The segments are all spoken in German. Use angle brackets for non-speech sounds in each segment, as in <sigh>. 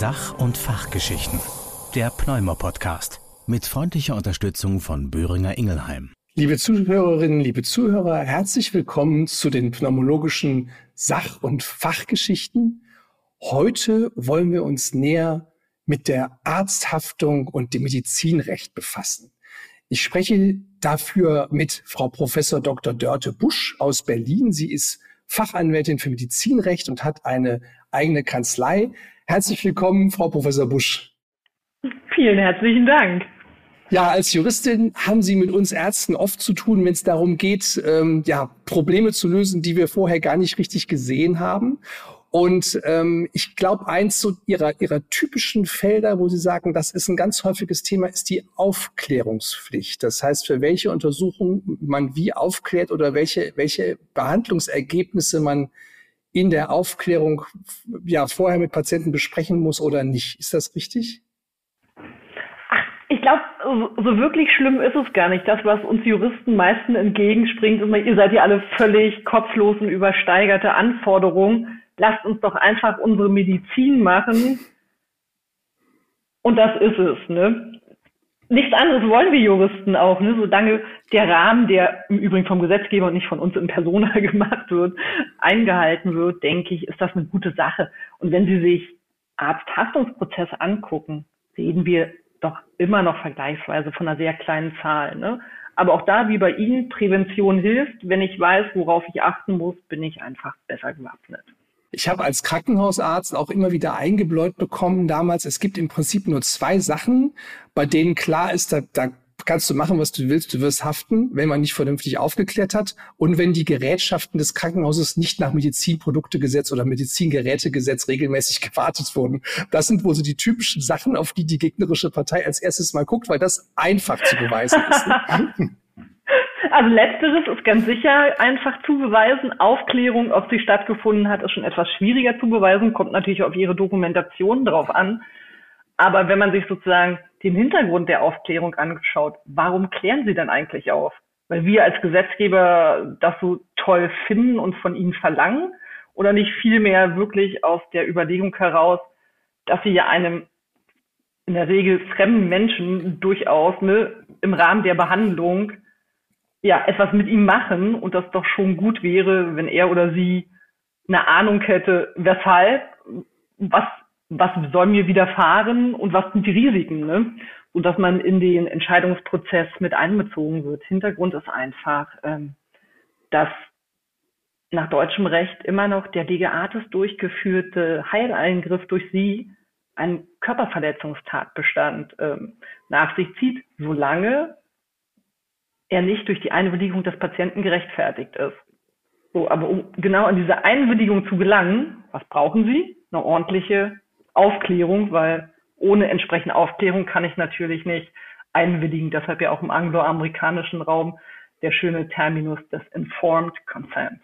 Sach- und Fachgeschichten. Der Pneumo-Podcast. Mit freundlicher Unterstützung von Böhringer Ingelheim. Liebe Zuhörerinnen, liebe Zuhörer, herzlich willkommen zu den pneumologischen Sach- und Fachgeschichten. Heute wollen wir uns näher mit der Arzthaftung und dem Medizinrecht befassen. Ich spreche dafür mit Frau Professor Dr. Dörte Busch aus Berlin. Sie ist Fachanwältin für Medizinrecht und hat eine eigene Kanzlei. Herzlich willkommen, Frau Professor Busch. Vielen herzlichen Dank. Ja, als Juristin haben Sie mit uns Ärzten oft zu tun, wenn es darum geht, ähm, ja, Probleme zu lösen, die wir vorher gar nicht richtig gesehen haben. Und ähm, ich glaube, eins so ihrer, ihrer typischen Felder, wo Sie sagen, das ist ein ganz häufiges Thema, ist die Aufklärungspflicht. Das heißt, für welche Untersuchung man wie aufklärt oder welche, welche Behandlungsergebnisse man in der Aufklärung ja vorher mit Patienten besprechen muss oder nicht. Ist das richtig? Ich glaube, so wirklich schlimm ist es gar nicht. Das, was uns Juristen meisten entgegenspringt, ist, ihr seid ja alle völlig kopflos und übersteigerte Anforderungen. Lasst uns doch einfach unsere Medizin machen. Und das ist es, ne? Nichts anderes wollen wir Juristen auch, ne? Solange der Rahmen, der im Übrigen vom Gesetzgeber und nicht von uns in Persona <laughs> gemacht wird, eingehalten wird, denke ich, ist das eine gute Sache. Und wenn Sie sich Arzthaftungsprozesse angucken, sehen wir doch immer noch vergleichsweise von einer sehr kleinen Zahl. Ne? Aber auch da, wie bei Ihnen, Prävention hilft. Wenn ich weiß, worauf ich achten muss, bin ich einfach besser gewappnet. Ich habe als Krankenhausarzt auch immer wieder eingebläut bekommen damals, es gibt im Prinzip nur zwei Sachen, bei denen klar ist, da, da kannst du machen, was du willst, du wirst haften, wenn man nicht vernünftig aufgeklärt hat und wenn die Gerätschaften des Krankenhauses nicht nach Medizinproduktegesetz oder Medizingerätegesetz regelmäßig <laughs> gewartet wurden. Das sind wohl so die typischen Sachen, auf die die gegnerische Partei als erstes mal guckt, weil das einfach zu beweisen ist. <laughs> Also letzteres ist ganz sicher einfach zu beweisen. Aufklärung, ob sie stattgefunden hat, ist schon etwas schwieriger zu beweisen, kommt natürlich auf ihre Dokumentation drauf an. Aber wenn man sich sozusagen den Hintergrund der Aufklärung angeschaut, warum klären sie denn eigentlich auf? Weil wir als Gesetzgeber das so toll finden und von ihnen verlangen oder nicht vielmehr wirklich aus der Überlegung heraus, dass sie ja einem in der Regel fremden Menschen durchaus ne, im Rahmen der Behandlung ja etwas mit ihm machen und das doch schon gut wäre, wenn er oder sie eine Ahnung hätte, weshalb, was was soll mir widerfahren und was sind die Risiken, ne? Und dass man in den Entscheidungsprozess mit einbezogen wird. Hintergrund ist einfach, ähm, dass nach deutschem Recht immer noch der Lege Artis durchgeführte Heileingriff durch sie einen Körperverletzungstatbestand ähm, nach sich zieht, solange er nicht durch die Einwilligung des Patienten gerechtfertigt ist. So, aber um genau an diese Einwilligung zu gelangen, was brauchen Sie? Eine ordentliche Aufklärung, weil ohne entsprechende Aufklärung kann ich natürlich nicht einwilligen. Deshalb ja auch im angloamerikanischen Raum der schöne Terminus des Informed Consent.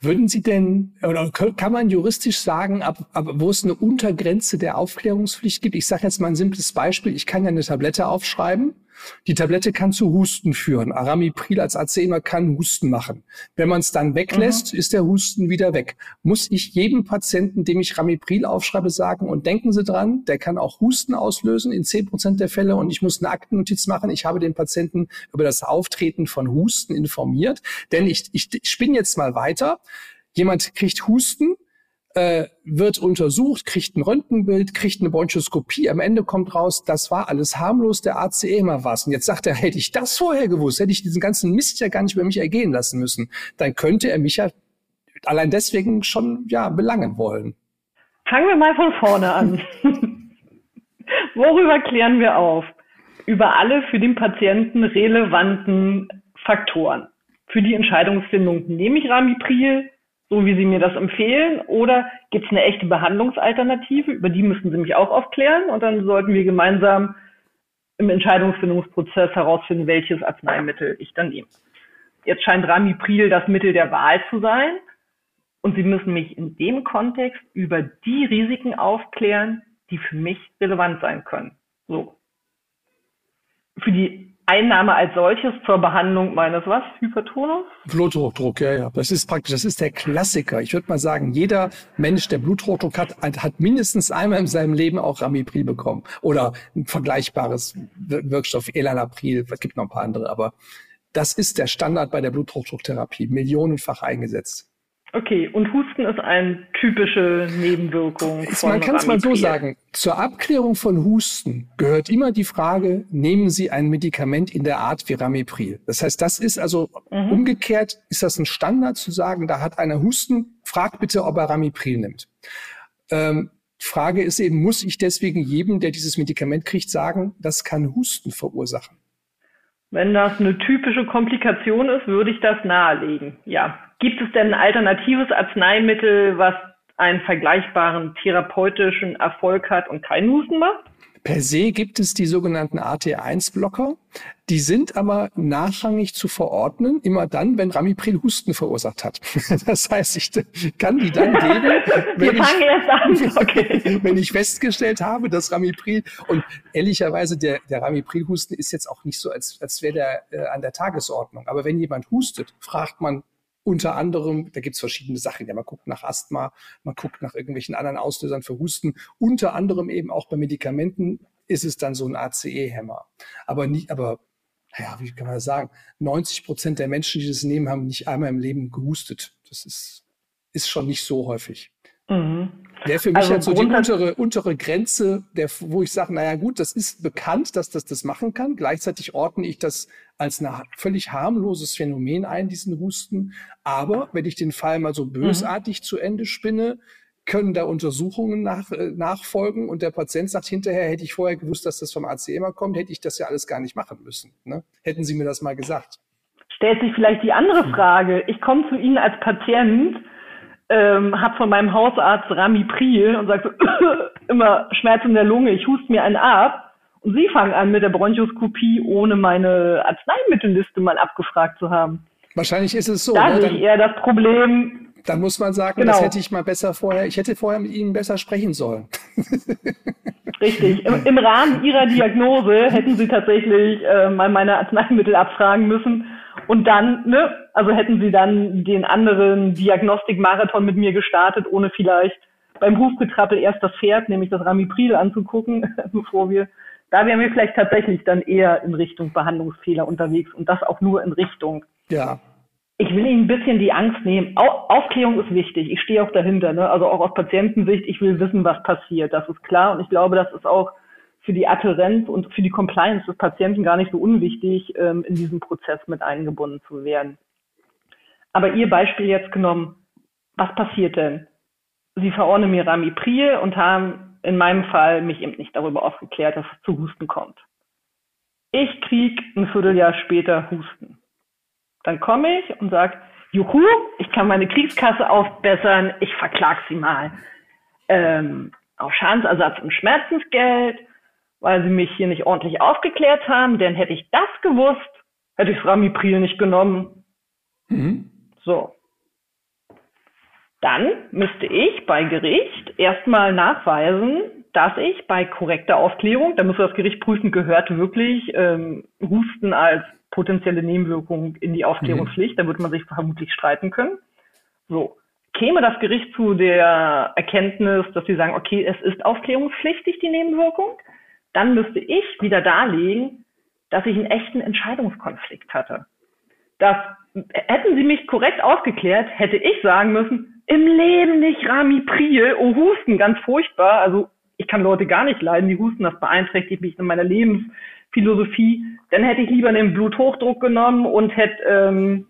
Würden Sie denn, oder kann man juristisch sagen, ab, ab wo es eine Untergrenze der Aufklärungspflicht gibt? Ich sage jetzt mal ein simples Beispiel. Ich kann ja eine Tablette aufschreiben. Die Tablette kann zu Husten führen. Aramipril als Arzneimer kann Husten machen. Wenn man es dann weglässt, mhm. ist der Husten wieder weg. Muss ich jedem Patienten, dem ich Ramipril aufschreibe, sagen, und denken Sie dran, der kann auch Husten auslösen in zehn Prozent der Fälle und ich muss eine Aktennotiz machen. Ich habe den Patienten über das Auftreten von Husten informiert. Denn ich, ich spinne jetzt mal weiter. Jemand kriegt Husten, äh, wird untersucht, kriegt ein Röntgenbild, kriegt eine Bronchoskopie. Am Ende kommt raus, das war alles harmlos, der Arzt eh immer was. Und jetzt sagt er, hätte ich das vorher gewusst, hätte ich diesen ganzen Mist ja gar nicht über mich ergehen lassen müssen. Dann könnte er mich ja allein deswegen schon ja belangen wollen. Fangen wir mal von vorne an. <laughs> Worüber klären wir auf? Über alle für den Patienten relevanten Faktoren. Für die Entscheidungsfindung nehme ich Ramipril, so wie Sie mir das empfehlen? Oder gibt es eine echte Behandlungsalternative? Über die müssen Sie mich auch aufklären und dann sollten wir gemeinsam im Entscheidungsfindungsprozess herausfinden, welches Arzneimittel ich dann nehme. Jetzt scheint Ramipril das Mittel der Wahl zu sein und Sie müssen mich in dem Kontext über die Risiken aufklären, die für mich relevant sein können. So. Für die Einnahme als solches zur Behandlung meines was? Hypertonus? Bluthochdruck, ja, ja. Das ist praktisch, das ist der Klassiker. Ich würde mal sagen, jeder Mensch, der Bluthochdruck hat, hat mindestens einmal in seinem Leben auch Ramipril bekommen. Oder ein vergleichbares Wirkstoff, Elanapril, es gibt noch ein paar andere, aber das ist der Standard bei der Bluthochdrucktherapie, millionenfach eingesetzt. Okay, und Husten ist eine typische Nebenwirkung. Von Man kann es mal so sagen, zur Abklärung von Husten gehört immer die Frage, nehmen Sie ein Medikament in der Art wie Ramipril? Das heißt, das ist also mhm. umgekehrt, ist das ein Standard zu sagen, da hat einer Husten, frag bitte, ob er Ramipril nimmt. Ähm, Frage ist eben, muss ich deswegen jedem, der dieses Medikament kriegt, sagen, das kann Husten verursachen? Wenn das eine typische Komplikation ist, würde ich das nahelegen. Ja. Gibt es denn ein alternatives Arzneimittel, was einen vergleichbaren therapeutischen Erfolg hat und keinen Husten macht? Per se gibt es die sogenannten AT1-Blocker. Die sind aber nachrangig zu verordnen, immer dann, wenn Ramipril Husten verursacht hat. <laughs> Das heißt, ich kann die dann geben, wenn, ich, <laughs> okay. wenn ich festgestellt habe, dass Ramipril und ehrlicherweise der, der Ramipril-Husten ist jetzt auch nicht so, als, als wäre der äh, an der Tagesordnung. Aber wenn jemand hustet, fragt man unter anderem, da gibt's verschiedene Sachen. Ja, man guckt nach Asthma, man guckt nach irgendwelchen anderen Auslösern für Husten. Unter anderem eben auch bei Medikamenten ist es dann so ein ACE-Hämmer. Aber nicht, aber ja, wie kann man das sagen? 90 Prozent der Menschen, die das nehmen, haben nicht einmal im Leben gehustet. Das ist, ist schon nicht so häufig. Mhm. Wäre für mich also halt so die untere, untere Grenze, der, wo ich sage, naja gut, das ist bekannt, dass das das machen kann. Gleichzeitig ordne ich das als ein völlig harmloses Phänomen ein, diesen Husten. Aber wenn ich den Fall mal so mhm. bösartig mhm. zu Ende spinne, können da Untersuchungen nach, äh, nachfolgen und der Patient sagt hinterher, hätte ich vorher gewusst, dass das vom AC immer kommt, hätte ich das ja alles gar nicht machen müssen. Ne? Hätten Sie mir das mal gesagt. Stellt sich vielleicht die andere Frage. Ich komme zu Ihnen als Patient ähm, habe von meinem Hausarzt Ramipril und sage so, <coughs> immer Schmerz in der Lunge, ich huste mir einen ab. Und Sie fangen an mit der Bronchoskopie, ohne meine Arzneimittelliste mal abgefragt zu haben. Wahrscheinlich ist es so. Da ne? sehe ich eher das Problem. Dann muss man sagen, genau. das hätte ich mal besser vorher, ich hätte vorher mit Ihnen besser sprechen sollen. <laughs> Richtig. Im, Im, Rahmen Ihrer Diagnose hätten Sie tatsächlich äh, mal meine Arzneimittel abfragen müssen und dann, ne, also hätten sie dann den anderen Diagnostik-Marathon mit mir gestartet, ohne vielleicht beim Hufgetrappel erst das Pferd, nämlich das Ramipril anzugucken, <laughs> bevor wir, da wären wir vielleicht tatsächlich dann eher in Richtung Behandlungsfehler unterwegs und das auch nur in Richtung. Ja. Ich will Ihnen ein bisschen die Angst nehmen. Aufklärung ist wichtig. Ich stehe auch dahinter, ne? Also auch aus Patientensicht, ich will wissen, was passiert. Das ist klar. Und ich glaube, das ist auch für die Adhärenz und für die Compliance des Patienten gar nicht so unwichtig, ähm, in diesen Prozess mit eingebunden zu werden. Aber Ihr Beispiel jetzt genommen, was passiert denn? Sie verordnen mir Ramipril und haben in meinem Fall mich eben nicht darüber aufgeklärt, dass es zu Husten kommt. Ich krieg ein Vierteljahr später Husten. Dann komme ich und sage, juhu, ich kann meine Kriegskasse aufbessern, ich verklag sie mal. Ähm, auf Schadensersatz und Schmerzensgeld, weil sie mich hier nicht ordentlich aufgeklärt haben, denn hätte ich das gewusst, hätte ich Ramipril nicht genommen. Mhm. So. Dann müsste ich bei Gericht erstmal nachweisen, dass ich bei korrekter Aufklärung, da müsste das Gericht prüfen, gehört wirklich ähm, Husten als potenzielle Nebenwirkung in die Aufklärungspflicht. Mhm. Da würde man sich vermutlich streiten können. So. Käme das Gericht zu der Erkenntnis, dass sie sagen, okay, es ist aufklärungspflichtig, die Nebenwirkung, dann müsste ich wieder darlegen, dass ich einen echten Entscheidungskonflikt hatte. Das, hätten Sie mich korrekt aufgeklärt, hätte ich sagen müssen, im Leben nicht Ramipril, oh Husten, ganz furchtbar. Also ich kann Leute gar nicht leiden, die husten, das beeinträchtigt mich in meiner Lebensphilosophie. Dann hätte ich lieber den Bluthochdruck genommen und hätte ähm,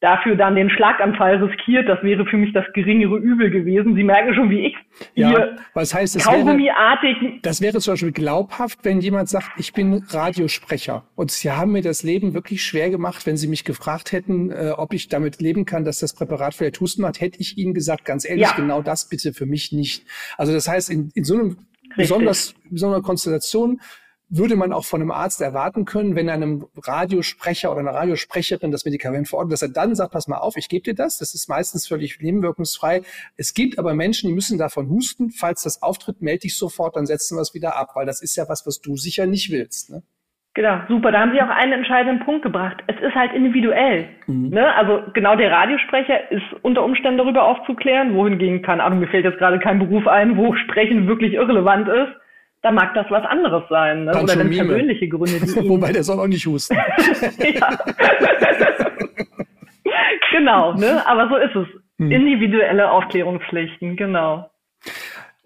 dafür dann den Schlaganfall riskiert, das wäre für mich das geringere Übel gewesen. Sie merken schon, wie ich ja, hier was heißt, das Kaugummiartig. Wäre, das wäre zum Beispiel glaubhaft, wenn jemand sagt, ich bin Radiosprecher. Und Sie haben mir das Leben wirklich schwer gemacht, wenn Sie mich gefragt hätten, äh, ob ich damit leben kann, dass das Präparat für der Husten macht, hätte ich Ihnen gesagt, ganz ehrlich, ja. genau das bitte für mich nicht. Also das heißt, in, in so einem Richtig. besonders, besonderer Konstellation würde man auch von einem Arzt erwarten können, wenn einem Radiosprecher oder einer Radiosprecherin das Medikament verordnet, dass er dann sagt, pass mal auf, ich gebe dir das. Das ist meistens völlig nebenwirkungsfrei. Es gibt aber Menschen, die müssen davon husten. Falls das auftritt, melde dich sofort, dann setzen wir es wieder ab, weil das ist ja was, was du sicher nicht willst. Ne? Genau, super. Da haben Sie auch einen entscheidenden Punkt gebracht. Es ist halt individuell. Mhm. Ne? Also genau der Radiosprecher ist unter Umständen darüber aufzuklären, wohingegen, keine Ahnung, mir fällt jetzt gerade kein Beruf ein, wo Sprechen wirklich irrelevant ist. Da mag das was anderes sein. Ne? Oder dann persönliche Gründe. <laughs> Die Wobei, der soll auch nicht husten. <laughs> genau, ne? aber so ist es. Mhm. Individuelle Aufklärungspflichten, genau.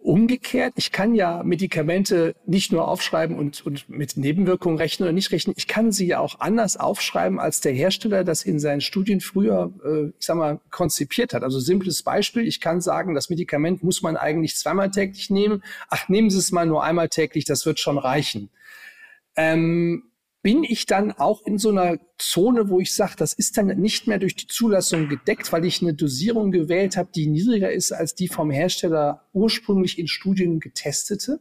Umgekehrt, ich kann ja Medikamente nicht nur aufschreiben und, und mit Nebenwirkungen rechnen oder nicht rechnen. Ich kann sie ja auch anders aufschreiben, als der Hersteller das in seinen Studien früher, äh, ich sag mal, konzipiert hat. Also simples Beispiel. Ich kann sagen, das Medikament muss man eigentlich zweimal täglich nehmen. Ach, nehmen Sie es mal nur einmal täglich, das wird schon reichen. Ähm, bin ich dann auch in so einer Zone, wo ich sage, das ist dann nicht mehr durch die Zulassung gedeckt, weil ich eine Dosierung gewählt habe, die niedriger ist als die vom Hersteller ursprünglich in Studien getestete?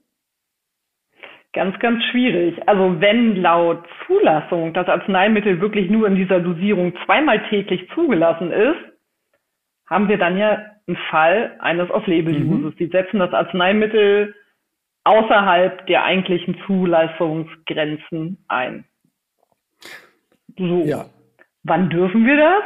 Ganz, ganz schwierig. Also wenn laut Zulassung das Arzneimittel wirklich nur in dieser Dosierung zweimal täglich zugelassen ist, haben wir dann ja einen Fall eines Off-Label-Uses. Mhm. Die setzen das Arzneimittel außerhalb der eigentlichen Zulassungsgrenzen ein. So. Ja. Wann dürfen wir das?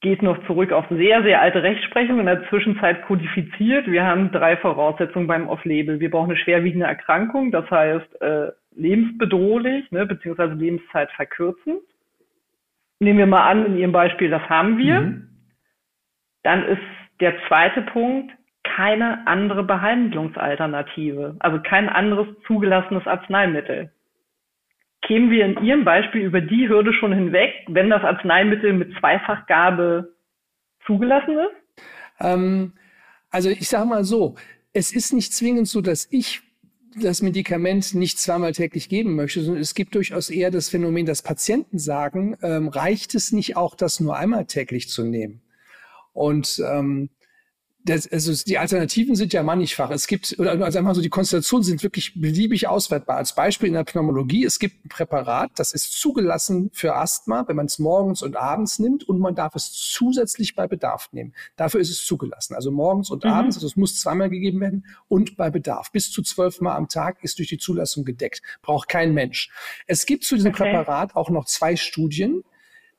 Geht noch zurück auf sehr, sehr alte Rechtsprechung, in der Zwischenzeit kodifiziert. Wir haben drei Voraussetzungen beim Off-Label. Wir brauchen eine schwerwiegende Erkrankung, das heißt äh, lebensbedrohlich, ne, beziehungsweise Lebenszeit verkürzen. Nehmen wir mal an, in Ihrem Beispiel, das haben wir. Mhm. Dann ist der zweite Punkt, keine andere Behandlungsalternative, also kein anderes zugelassenes Arzneimittel kämen wir in Ihrem Beispiel über die Hürde schon hinweg, wenn das Arzneimittel mit Zweifachgabe zugelassen ist? Ähm, also ich sage mal so, es ist nicht zwingend so, dass ich das Medikament nicht zweimal täglich geben möchte, sondern es gibt durchaus eher das Phänomen, dass Patienten sagen, ähm, reicht es nicht auch, das nur einmal täglich zu nehmen? Und ähm, das, also die Alternativen sind ja mannigfach. Es gibt, oder also einmal so, die Konstellationen sind wirklich beliebig auswertbar. Als Beispiel in der Pneumologie, es gibt ein Präparat, das ist zugelassen für Asthma, wenn man es morgens und abends nimmt und man darf es zusätzlich bei Bedarf nehmen. Dafür ist es zugelassen. Also morgens und mhm. abends, also es muss zweimal gegeben werden und bei Bedarf. Bis zu zwölf Mal am Tag ist durch die Zulassung gedeckt. Braucht kein Mensch. Es gibt zu diesem okay. Präparat auch noch zwei Studien,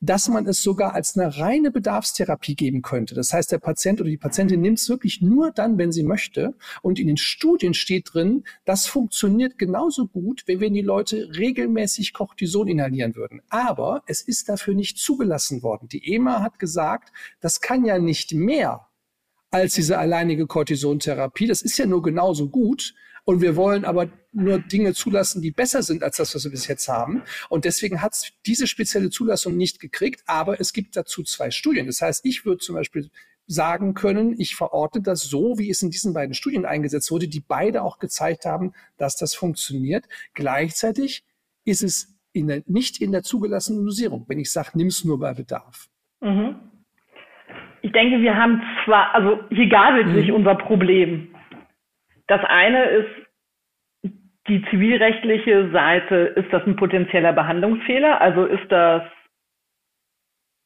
dass man es sogar als eine reine Bedarfstherapie geben könnte. Das heißt, der Patient oder die Patientin nimmt es wirklich nur dann, wenn sie möchte. Und in den Studien steht drin, das funktioniert genauso gut, wie wenn die Leute regelmäßig Cortison inhalieren würden. Aber es ist dafür nicht zugelassen worden. Die EMA hat gesagt, das kann ja nicht mehr als diese alleinige Cortisontherapie. Das ist ja nur genauso gut. Und wir wollen aber nur Dinge zulassen, die besser sind als das, was wir bis jetzt haben. Und deswegen hat es diese spezielle Zulassung nicht gekriegt. Aber es gibt dazu zwei Studien. Das heißt, ich würde zum Beispiel sagen können, ich verorte das so, wie es in diesen beiden Studien eingesetzt wurde, die beide auch gezeigt haben, dass das funktioniert. Gleichzeitig ist es in der, nicht in der zugelassenen Dosierung, wenn ich sage, nimm es nur bei Bedarf. Mhm. Ich denke, wir haben zwar, also hier gabelt mhm. sich unser Problem. Das eine ist die zivilrechtliche Seite. Ist das ein potenzieller Behandlungsfehler? Also ist das,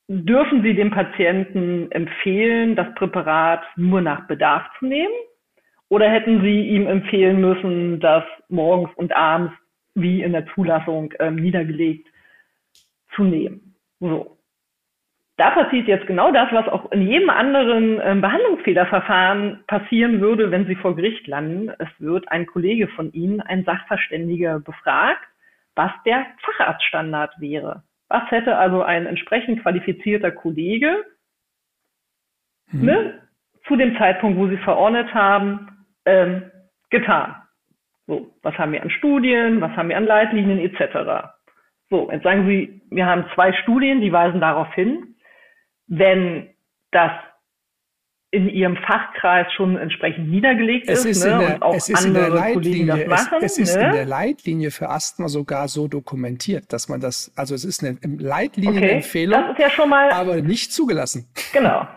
dürfen Sie dem Patienten empfehlen, das Präparat nur nach Bedarf zu nehmen? Oder hätten Sie ihm empfehlen müssen, das morgens und abends wie in der Zulassung ähm, niedergelegt zu nehmen? So da passiert jetzt genau das, was auch in jedem anderen ähm, Behandlungsfehlerverfahren passieren würde, wenn Sie vor Gericht landen. Es wird ein Kollege von Ihnen, ein Sachverständiger, befragt, was der Facharztstandard wäre. Was hätte also ein entsprechend qualifizierter Kollege mhm. ne, zu dem Zeitpunkt, wo Sie verordnet haben, ähm, getan? So, was haben wir an Studien, was haben wir an Leitlinien etc. So, jetzt sagen Sie, wir haben zwei Studien, die weisen darauf hin wenn das in ihrem Fachkreis schon entsprechend niedergelegt es ist, ist ne, der, und auch ist andere in der Leitlinie, machen, es, es ist ne? in der Leitlinie für Asthma sogar so dokumentiert, dass man das, also es ist eine Leitlinienempfehlung, okay, das ist ja schon mal, aber nicht zugelassen. Genau.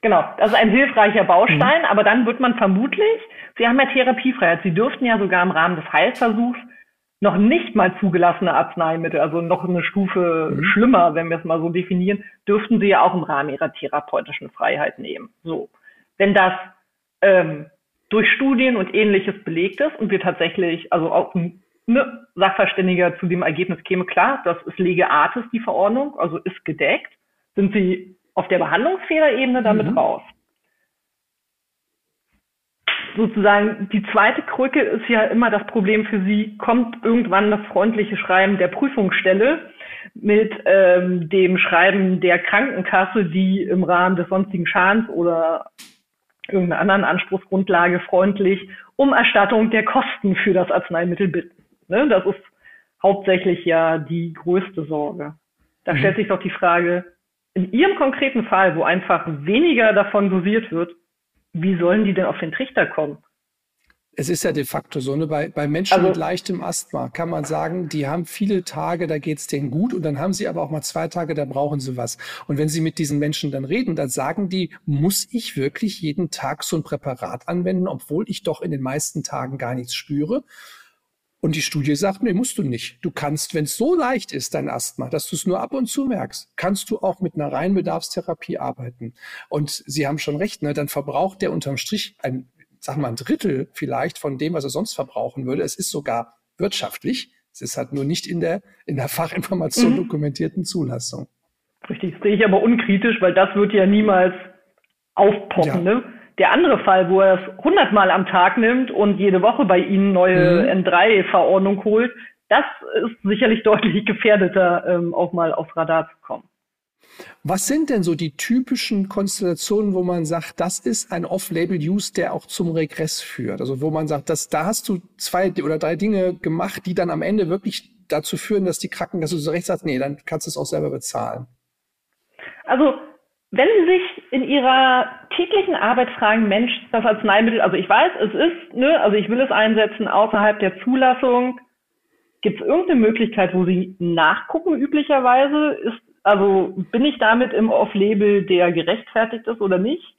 Genau, das ist ein hilfreicher Baustein, mhm. aber dann wird man vermutlich, Sie haben ja Therapiefreiheit, Sie dürften ja sogar im Rahmen des Heilversuchs noch nicht mal zugelassene Arzneimittel, also noch eine Stufe mhm. schlimmer, wenn wir es mal so definieren, dürften sie ja auch im Rahmen ihrer therapeutischen Freiheit nehmen. So, wenn das ähm, durch Studien und ähnliches belegt ist und wir tatsächlich, also auch ne, Sachverständiger zu dem Ergebnis käme, klar, das ist Lege Artis, die Verordnung, also ist gedeckt, sind sie auf der Behandlungsfehlerebene damit mhm. raus. Sozusagen die zweite Krücke ist ja immer das Problem für sie, kommt irgendwann das freundliche Schreiben der Prüfungsstelle mit ähm, dem Schreiben der Krankenkasse, die im Rahmen des sonstigen Schadens oder irgendeiner anderen Anspruchsgrundlage freundlich um Erstattung der Kosten für das Arzneimittel bitten. Ne? Das ist hauptsächlich ja die größte Sorge. Da mhm. stellt sich doch die Frage, in Ihrem konkreten Fall, wo einfach weniger davon dosiert wird, wie sollen die denn auf den Trichter kommen? Es ist ja de facto so, ne? bei, bei Menschen also, mit leichtem Asthma kann man sagen, die haben viele Tage, da geht's denen gut und dann haben sie aber auch mal zwei Tage, da brauchen sie was. Und wenn sie mit diesen Menschen dann reden, dann sagen die, muss ich wirklich jeden Tag so ein Präparat anwenden, obwohl ich doch in den meisten Tagen gar nichts spüre? Und die Studie sagt, nee, musst du nicht. Du kannst, wenn es so leicht ist, dein Asthma, dass du es nur ab und zu merkst, kannst du auch mit einer reinen Bedarfstherapie arbeiten. Und Sie haben schon recht, ne, dann verbraucht der unterm Strich ein sag mal, ein Drittel vielleicht von dem, was er sonst verbrauchen würde. Es ist sogar wirtschaftlich. Es ist halt nur nicht in der, in der Fachinformation mhm. dokumentierten Zulassung. Richtig, das sehe ich aber unkritisch, weil das wird ja niemals aufpoppen. Ja. Ne? Der andere Fall, wo er es hundertmal am Tag nimmt und jede Woche bei Ihnen neue mhm. N3-Verordnung holt, das ist sicherlich <laughs> deutlich gefährdeter, ähm, auch mal aufs Radar zu kommen. Was sind denn so die typischen Konstellationen, wo man sagt, das ist ein Off-Label-Use, der auch zum Regress führt? Also wo man sagt, dass, da hast du zwei oder drei Dinge gemacht, die dann am Ende wirklich dazu führen, dass die Krankenkasse so recht sagt, nee, dann kannst du es auch selber bezahlen. Also wenn Sie sich in Ihrer täglichen Arbeit fragen, Mensch, das Arzneimittel, also ich weiß, es ist, ne, also ich will es einsetzen außerhalb der Zulassung. Gibt es irgendeine Möglichkeit, wo Sie nachgucken üblicherweise? Ist also bin ich damit im Off-Label, der gerechtfertigt ist oder nicht?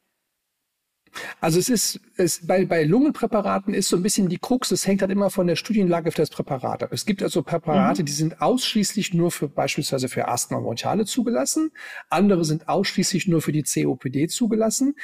Also es ist, es, bei, bei Lungenpräparaten ist so ein bisschen die Krux, es hängt halt immer von der Studienlage für das Präparat ab. Es gibt also Präparate, mhm. die sind ausschließlich nur für beispielsweise für Asthma bronchiale zugelassen, andere sind ausschließlich nur für die COPD zugelassen.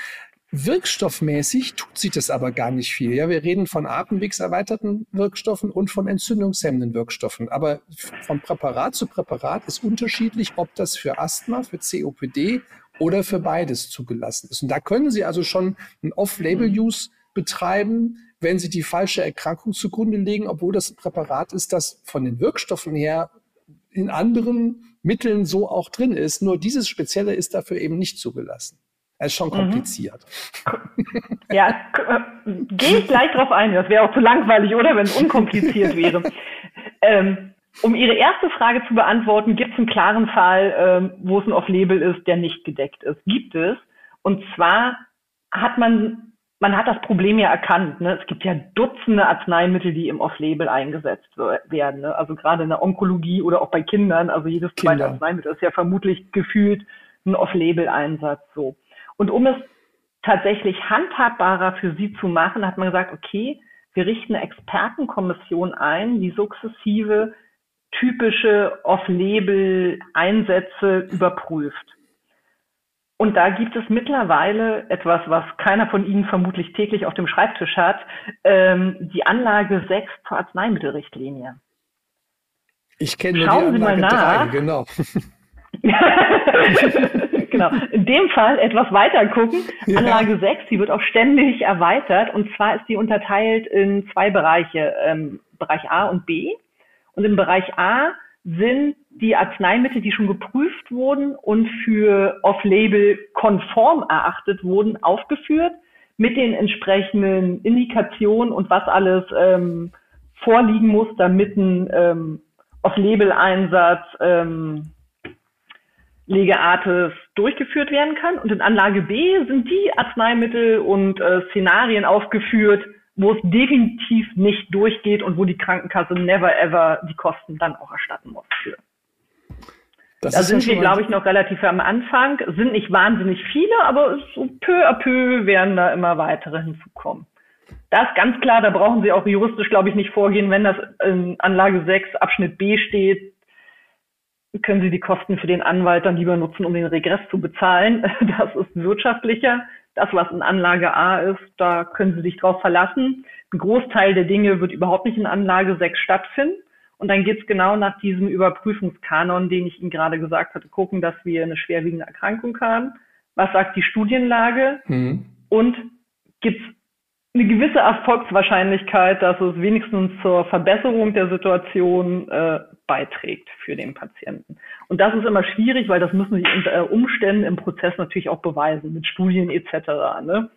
Wirkstoffmäßig tut sich das aber gar nicht viel. Ja, wir reden von atemwegserweiterten Wirkstoffen und von entzündungshemmenden Wirkstoffen. Aber von Präparat zu Präparat ist unterschiedlich, ob das für Asthma, für COPD oder für beides zugelassen ist. Und da können Sie also schon ein Off-Label-Use betreiben, wenn Sie die falsche Erkrankung zugrunde legen, obwohl das ein Präparat ist, das von den Wirkstoffen her in anderen Mitteln so auch drin ist. Nur dieses Spezielle ist dafür eben nicht zugelassen. Das ist schon mhm. kompliziert. <laughs> Ja, gehe ich gleich drauf ein. Das wäre auch zu langweilig, oder? Wenn es unkompliziert wäre. <laughs> ähm, um Ihre erste Frage zu beantworten, gibt es einen klaren Fall, ähm, wo es ein Off-Label ist, der nicht gedeckt ist. Gibt es. Und zwar hat man, man hat das Problem ja erkannt. Ne? Es gibt ja Dutzende Arzneimittel, die im Off-Label eingesetzt werden. Ne? Also gerade in der Onkologie oder auch bei Kindern. Also jedes Kinder. zweite Arzneimittel ist ja vermutlich gefühlt ein Off-Label-Einsatz. So. Und um es tatsächlich handhabbarer für sie zu machen, hat man gesagt, okay, wir richten eine Expertenkommission ein, die sukzessive typische Off-Label-Einsätze überprüft. Und da gibt es mittlerweile etwas, was keiner von Ihnen vermutlich täglich auf dem Schreibtisch hat, ähm, die Anlage 6 zur Arzneimittelrichtlinie. Ich kenne nur Schauen die Anlage Sie mal nach. 3, genau. <laughs> genau. In dem Fall etwas weiter gucken. Ja. Anlage 6, die wird auch ständig erweitert. Und zwar ist die unterteilt in zwei Bereiche, ähm, Bereich A und B. Und im Bereich A sind die Arzneimittel, die schon geprüft wurden und für Off-Label konform erachtet wurden, aufgeführt mit den entsprechenden Indikationen und was alles ähm, vorliegen muss, damit ein ähm, Off-Label-Einsatz ähm, Legeartes durchgeführt werden kann. Und in Anlage B sind die Arzneimittel und äh, Szenarien aufgeführt, wo es definitiv nicht durchgeht und wo die Krankenkasse never ever die Kosten dann auch erstatten muss für. Das da sind wir, glaube ich, noch relativ am Anfang. Sind nicht wahnsinnig viele, aber so peu à peu werden da immer weitere hinzukommen. Das ist ganz klar, da brauchen Sie auch juristisch, glaube ich, nicht vorgehen, wenn das in Anlage 6 Abschnitt B steht, können Sie die Kosten für den Anwalt dann lieber nutzen, um den Regress zu bezahlen. <laughs> Das ist wirtschaftlicher. Das, was in Anlage A ist, da können Sie sich drauf verlassen. Ein Großteil der Dinge wird überhaupt nicht in Anlage 6 stattfinden. Und dann geht's genau nach diesem Überprüfungskanon, den ich Ihnen gerade gesagt hatte, gucken, dass wir eine schwerwiegende Erkrankung haben. Was sagt die Studienlage? Mhm. Und gibt's eine gewisse Erfolgswahrscheinlichkeit, dass es wenigstens zur Verbesserung der Situation äh, beiträgt für den Patienten. Und das ist immer schwierig, weil das müssen Sie unter Umständen im Prozess natürlich auch beweisen, mit Studien etc. Ne?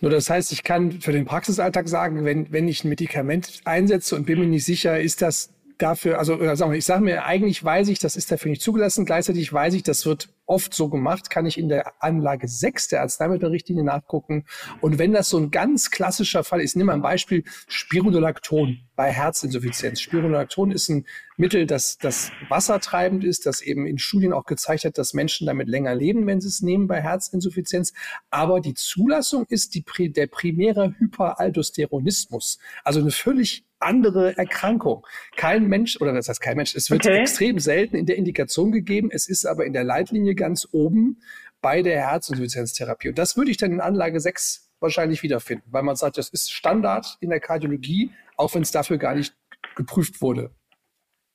Nur das heißt, ich kann für den Praxisalltag sagen, wenn, wenn ich ein Medikament einsetze und bin mir nicht sicher, ist das dafür, also oder sagen wir, ich sage mir, eigentlich weiß ich, das ist dafür nicht zugelassen, gleichzeitig weiß ich, das wird oft so gemacht, kann ich in der Anlage 6 der Arzneimittelrichtlinie nachgucken. Und wenn das so ein ganz klassischer Fall ist, nimm mal ein Beispiel Spironolacton bei Herzinsuffizienz. Spironolacton ist ein Mittel, das, das wassertreibend ist, das eben in Studien auch gezeigt hat, dass Menschen damit länger leben, wenn sie es nehmen bei Herzinsuffizienz. Aber die Zulassung ist die, der primäre Hyperaldosteronismus. Also eine völlig andere Erkrankung. Kein Mensch, oder das heißt kein Mensch, es wird okay. extrem selten in der Indikation gegeben, es ist aber in der Leitlinie ganz oben bei der Herzinsuffizienztherapie. Und das würde ich dann in Anlage 6 wahrscheinlich wiederfinden, weil man sagt, das ist Standard in der Kardiologie, auch wenn es dafür gar nicht geprüft wurde.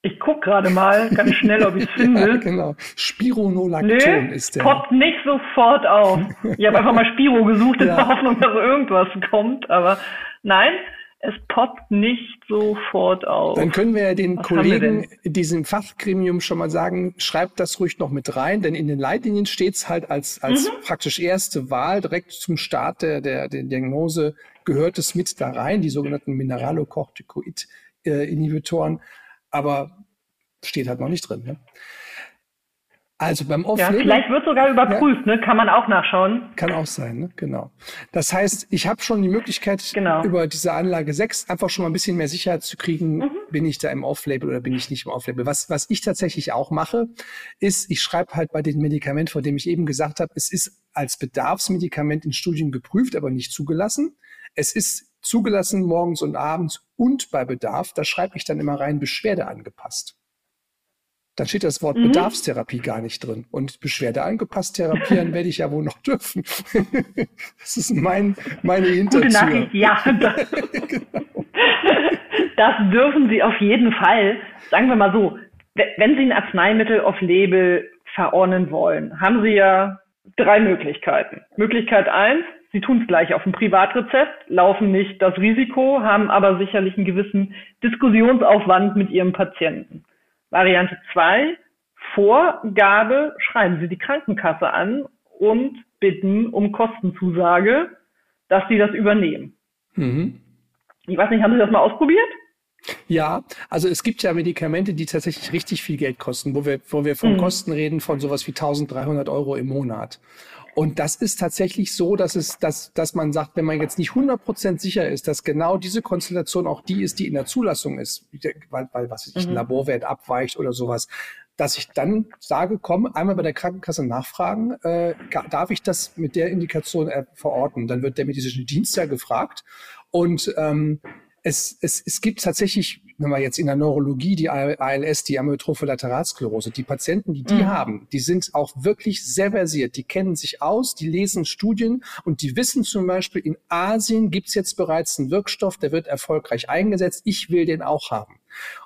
Ich gucke gerade mal ganz schnell, ob ich es <laughs> finde. ja, genau. Spironolacton Nö, ist der. poppt nicht sofort auf. Ich habe <laughs> einfach mal Spiro gesucht in ja. der Hoffnung, dass irgendwas kommt, aber nein, es poppt nicht sofort auf. Dann können wir ja den Was Kollegen diesem Fachgremium schon mal sagen, schreibt das ruhig noch mit rein, denn in den Leitlinien steht es halt als, als mhm. praktisch erste Wahl direkt zum Start der, der, der Diagnose gehört es mit da rein, die sogenannten Mineralocorticoid-Inhibitoren, aber steht halt noch nicht drin. Ne? Also beim Off-Label. Ja, vielleicht wird sogar überprüft, ja, ne? Kann man auch nachschauen. Kann auch sein, ne? Genau. Das heißt, ich habe schon die Möglichkeit, genau. über diese Anlage 6 einfach schon mal ein bisschen mehr Sicherheit zu kriegen, mhm. bin ich da im Off-Label oder bin ich nicht im Off-Label. Was, was ich tatsächlich auch mache, ist, ich schreibe halt bei dem Medikament, von dem ich eben gesagt habe, es ist als Bedarfsmedikament in Studien geprüft, aber nicht zugelassen. Es ist zugelassen morgens und abends und bei Bedarf. Da schreibe ich dann immer rein Beschwerde angepasst dann steht das Wort mhm. Bedarfstherapie gar nicht drin. Und Beschwerde angepasst therapieren <laughs> werde ich ja wohl noch dürfen. <laughs> das ist mein, meine Hintertür. Gute Nachricht, ja. <laughs> Das, genau. das dürfen Sie auf jeden Fall. Sagen wir mal so, wenn Sie ein Arzneimittel auf Label verordnen wollen, haben Sie ja drei Möglichkeiten. Möglichkeit eins, Sie tun es gleich auf dem Privatrezept, laufen nicht das Risiko, haben aber sicherlich einen gewissen Diskussionsaufwand mit Ihrem Patienten. Variante 2, Vorgabe, schreiben Sie die Krankenkasse an und bitten um Kostenzusage, dass sie das übernehmen. Mhm. Ich weiß nicht, haben Sie das mal ausprobiert? Ja, also es gibt ja Medikamente, die tatsächlich richtig viel Geld kosten, wo wir, wo wir von mhm. Kosten reden von sowas wie 1300 Euro im Monat. Und das ist tatsächlich so, dass es, dass, dass man sagt, wenn man jetzt nicht 100% sicher ist, dass genau diese Konstellation auch die ist, die in der Zulassung ist, weil, weil was ich, mhm. ein Laborwert abweicht oder sowas, dass ich dann sage, komm, einmal bei der Krankenkasse nachfragen, äh, darf ich das mit der Indikation äh, verorten? Dann wird der medizinische Dienst ja gefragt und ähm, es, es, es gibt tatsächlich, wenn wir jetzt in der Neurologie die ALS, die Amyotrophe Lateralsklerose, die Patienten, die die mhm. haben, die sind auch wirklich sehr versiert. Die kennen sich aus, die lesen Studien und die wissen zum Beispiel, in Asien gibt's jetzt bereits einen Wirkstoff, der wird erfolgreich eingesetzt. Ich will den auch haben.